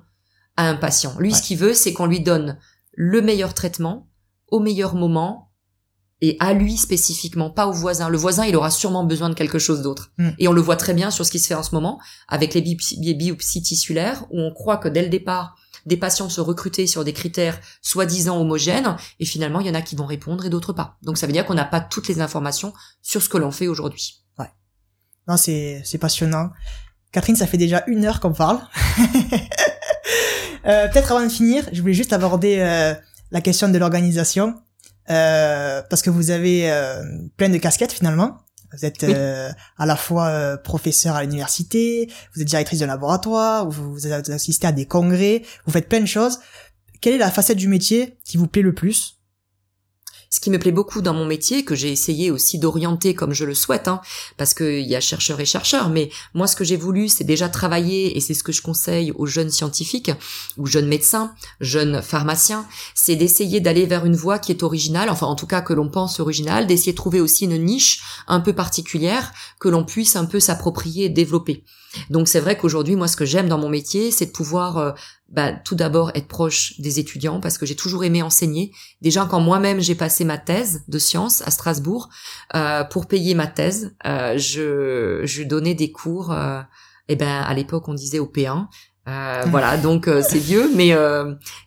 à un patient. Lui, ce qu'il veut, c'est qu'on lui donne le meilleur traitement au meilleur moment et à lui spécifiquement, pas au voisin. Le voisin, il aura sûrement besoin de quelque chose d'autre. Hmm. Et on le voit très bien sur ce qui se fait en ce moment avec les biopsies tissulaires où on croit que dès le départ, des patients se recruter sur des critères soi-disant homogènes et finalement, il y en a qui vont répondre et d'autres pas. Donc ça veut dire qu'on n'a pas toutes les informations sur ce que l'on fait aujourd'hui. Non, c'est, c'est passionnant. Catherine, ça fait déjà une heure qu'on parle. euh, peut-être avant de finir, je voulais juste aborder euh, la question de l'organisation. Euh, parce que vous avez euh, plein de casquettes finalement. Vous êtes euh, à la fois professeur à l'université, vous êtes directrice de laboratoire, vous, vous assistez à des congrès, vous faites plein de choses. Quelle est la facette du métier qui vous plaît le plus? Ce qui me plaît beaucoup dans mon métier, que j'ai essayé aussi d'orienter comme je le souhaite, hein, parce qu'il y a chercheurs et chercheurs, mais moi ce que j'ai voulu, c'est déjà travailler, et c'est ce que je conseille aux jeunes scientifiques, ou jeunes médecins, jeunes pharmaciens, c'est d'essayer d'aller vers une voie qui est originale, enfin en tout cas que l'on pense originale, d'essayer de trouver aussi une niche un peu particulière que l'on puisse un peu s'approprier et développer. Donc c'est vrai qu'aujourd'hui, moi, ce que j'aime dans mon métier, c'est de pouvoir euh, bah, tout d'abord être proche des étudiants parce que j'ai toujours aimé enseigner. Déjà quand moi-même j'ai passé ma thèse de sciences à Strasbourg, euh, pour payer ma thèse, euh, je, je donnais des cours. Euh, et ben à l'époque on disait au P1. Euh, voilà, donc euh, c'est vieux, mais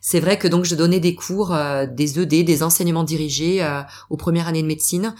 c'est vrai que donc je donnais des cours, des ED, des enseignements dirigés aux premières années de médecine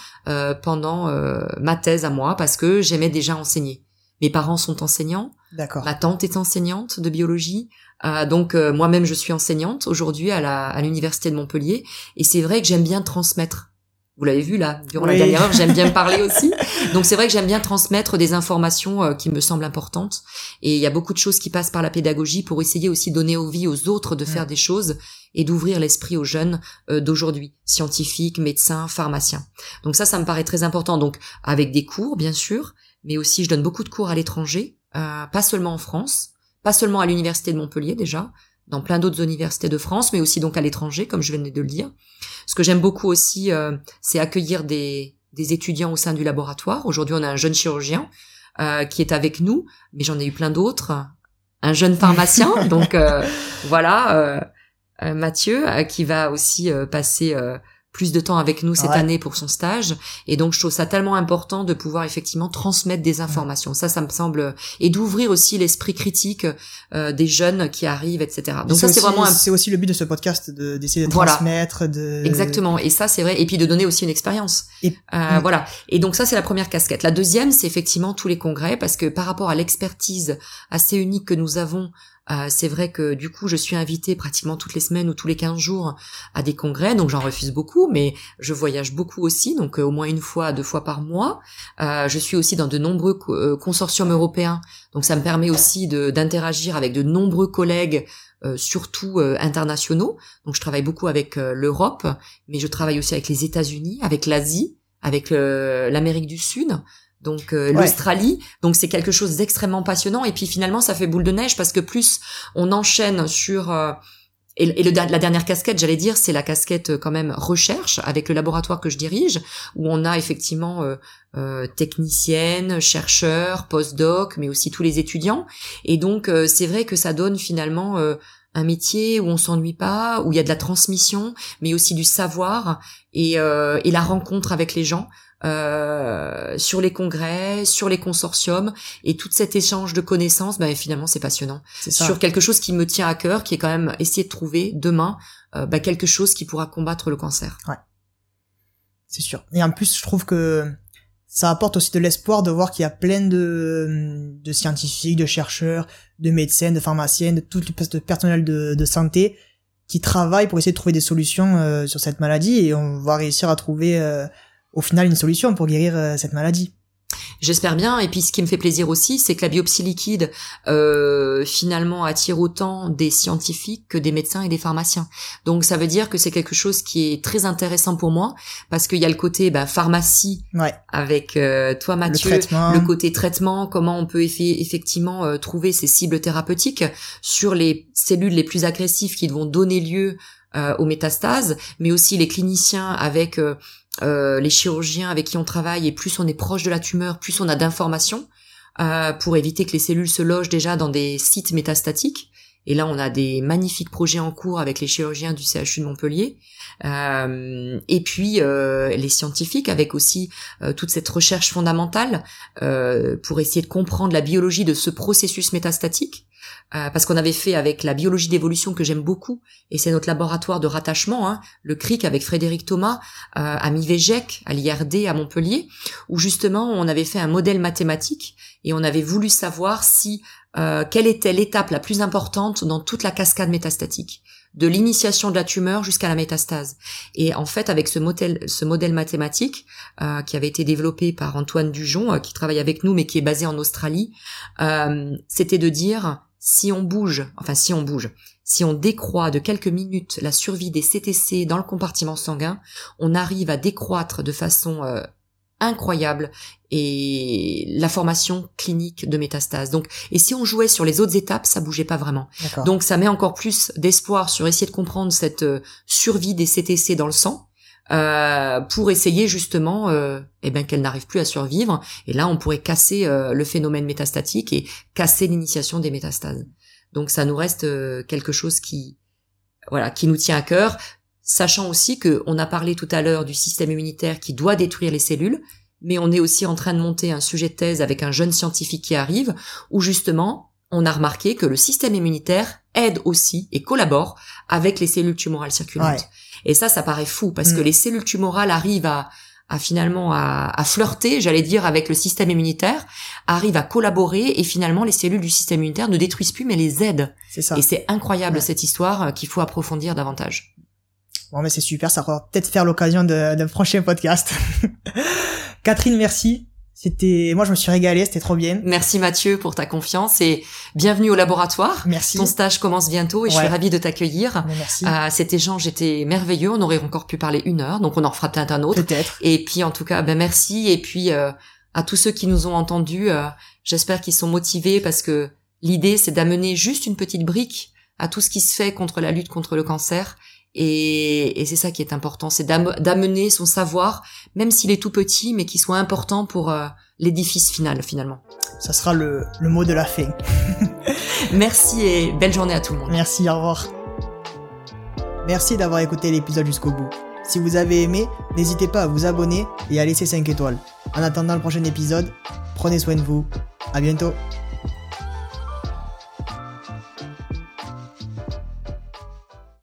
pendant ma thèse à moi parce que j'aimais déjà enseigner. Mes parents sont enseignants. D'accord. Ma tante est enseignante de biologie. Euh, donc euh, moi-même je suis enseignante aujourd'hui à la à l'université de Montpellier et c'est vrai que j'aime bien transmettre. Vous l'avez vu là durant la dernière heure, j'aime bien parler aussi. Donc c'est vrai que j'aime bien transmettre des informations euh, qui me semblent importantes et il y a beaucoup de choses qui passent par la pédagogie pour essayer aussi de donner vie aux autres de faire des choses et d'ouvrir l'esprit aux jeunes d'aujourd'hui, scientifiques, médecins, pharmaciens. Donc ça ça me paraît très important donc avec des cours bien sûr, mais aussi je donne beaucoup de cours à l'étranger, pas seulement en France pas seulement à l'université de Montpellier déjà, dans plein d'autres universités de France, mais aussi donc à l'étranger, comme je venais de le dire. Ce que j'aime beaucoup aussi, euh, c'est accueillir des, des, étudiants au sein du laboratoire. Aujourd'hui, on a un jeune chirurgien euh, qui est avec nous, mais j'en ai eu plein d'autres. Un jeune pharmacien, donc euh, voilà, Mathieu, qui va aussi passer plus de temps avec nous cette année pour son stage. Et donc, je trouve ça tellement important de pouvoir effectivement transmettre des informations. Ça, ça me semble et d'ouvrir aussi l'esprit critique euh, des jeunes qui arrivent, etc. Donc ça, c'est vraiment c'est aussi le but de ce podcast d'essayer de, transmettre, de exactement. Et ça, c'est vrai. Et puis de donner aussi une expérience. Et... Euh, voilà. Et donc ça, c'est la première casquette. La deuxième, c'est effectivement tous les congrès parce que par rapport à l'expertise assez unique que nous avons euh, c'est vrai que du coup, je suis invitée pratiquement toutes les semaines ou tous les 15 jours à des congrès, donc j'en refuse beaucoup, mais je voyage beaucoup aussi, donc euh, au moins une fois, deux fois par mois. Euh, je suis aussi dans de nombreux consortiums européens, donc ça me permet aussi d'interagir avec de nombreux collègues surtout internationaux. Donc je travaille beaucoup avec l'Europe, mais je travaille aussi avec les États-Unis, avec l'Asie, avec l'Amérique du Sud donc euh, l'Australie. Donc c'est quelque chose d'extrêmement passionnant. Et puis finalement, ça fait boule de neige parce que plus on enchaîne sur euh, et, le, la dernière casquette, j'allais dire, c'est la casquette euh, quand même recherche avec le laboratoire que je dirige, où on a effectivement euh, techniciennes, chercheurs, post-doc, mais aussi tous les étudiants. Et donc c'est vrai que ça donne finalement un métier où on s'ennuie pas, où il y a de la transmission, mais aussi du savoir et, et la rencontre avec les gens. Euh, sur les congrès, sur les consortiums et tout cet échange de connaissances, ben finalement c'est passionnant. Sur quelque chose qui me tient à cœur, qui est quand même essayer de trouver demain euh, ben, quelque chose qui pourra combattre le cancer. Ouais, c'est sûr. Et en plus, je trouve que ça apporte aussi de l'espoir de voir qu'il y a plein de, de scientifiques, de chercheurs, de médecins, de pharmaciens, de tout le personnel de, de santé qui travaillent pour essayer de trouver des solutions euh, sur cette maladie et on va réussir à trouver euh, au final une solution pour guérir euh, cette maladie. J'espère bien. Et puis, ce qui me fait plaisir aussi, c'est que la biopsie liquide euh, finalement attire autant des scientifiques que des médecins et des pharmaciens. Donc, ça veut dire que c'est quelque chose qui est très intéressant pour moi parce qu'il y a le côté bah, pharmacie avec euh, toi, Mathieu, le, côté traitement, comment on peut effectivement euh, trouver ces cibles thérapeutiques sur les cellules les plus agressives qui vont donner lieu euh, aux métastases, mais aussi les cliniciens avec euh, euh, les chirurgiens avec qui on travaille, et plus on est proche de la tumeur, plus on a d'informations pour éviter que les cellules se logent déjà dans des sites métastatiques. Et là, on a des magnifiques projets en cours avec les chirurgiens du CHU de Montpellier. Euh, et puis euh, les scientifiques avec aussi toute cette recherche fondamentale pour essayer de comprendre la biologie de ce processus métastatique euh, parce qu'on avait fait avec la biologie d'évolution que j'aime beaucoup, et c'est notre laboratoire de rattachement, hein, le CRIC avec Frédéric Thomas, euh, à Mivégec, à l'IRD à Montpellier, où justement on avait fait un modèle mathématique et on avait voulu savoir si euh, quelle était l'étape la plus importante dans toute la cascade métastatique? De l'initiation de la tumeur jusqu'à la métastase. Et en fait, avec ce modèle, mathématique euh, qui avait été développé par Antoine Dujon, euh, qui travaille avec nous mais qui est basé en Australie, c'était de dire si on bouge, enfin si on bouge, si on décroît de quelques minutes la survie des CTC dans le compartiment sanguin, on arrive à décroître de façon incroyable et la formation clinique de métastases. Donc, et si on jouait sur les autres étapes, ça bougeait pas vraiment. Donc, ça met encore plus d'espoir sur essayer de comprendre cette euh, survie des CTC dans le sang. Euh, pour essayer justement euh, eh ben qu'elle n'arrive plus à survivre et là on pourrait casser euh, le phénomène métastatique et casser l'initiation des métastases donc ça nous reste quelque chose qui voilà qui nous tient à cœur sachant aussi que on a parlé tout à l'heure du système immunitaire qui doit détruire les cellules, mais on est aussi en train de monter un sujet de thèse avec un jeune scientifique qui arrive, où justement on a remarqué que le système immunitaire aide aussi et collabore avec les cellules tumorales circulantes. Et ça, ça paraît fou parce que mm. les cellules tumorales arrivent à, finalement à, flirter, j'allais dire, avec le système immunitaire, arrivent à collaborer et finalement les cellules du système immunitaire ne détruisent plus mais les aident. C'est ça. Et c'est incroyable cette histoire euh, qu'il faut approfondir davantage. Bon, mais c'est super, ça va peut-être faire l'occasion d'un prochain podcast. Catherine, merci. C'était, moi, je me suis régalé, c'était trop bien. Merci Mathieu pour ta confiance et bienvenue au laboratoire. Merci. Ton stage commence bientôt et je suis ravie de t'accueillir. Merci. Euh, cet échange était merveilleux. On aurait encore pu parler une heure, donc on en fera peut-être un autre. Peut-être. Et puis, en tout cas, ben merci. Et puis, euh, à tous ceux qui nous ont entendus, euh, j'espère qu'ils sont motivés parce que l'idée, c'est d'amener juste une petite brique à tout ce qui se fait contre la lutte contre le cancer et, c'est ça qui est important, c'est d'amener son savoir, même s'il est tout petit, mais qu'il soit important pour euh, l'édifice final finalement. Ça sera le, le mot de la fin. Merci et belle journée à tout le monde. Merci, au revoir. Merci d'avoir écouté l'épisode jusqu'au bout. Si vous avez aimé, n'hésitez pas à vous abonner et à laisser 5 étoiles. En attendant le prochain épisode, prenez soin de vous. À bientôt.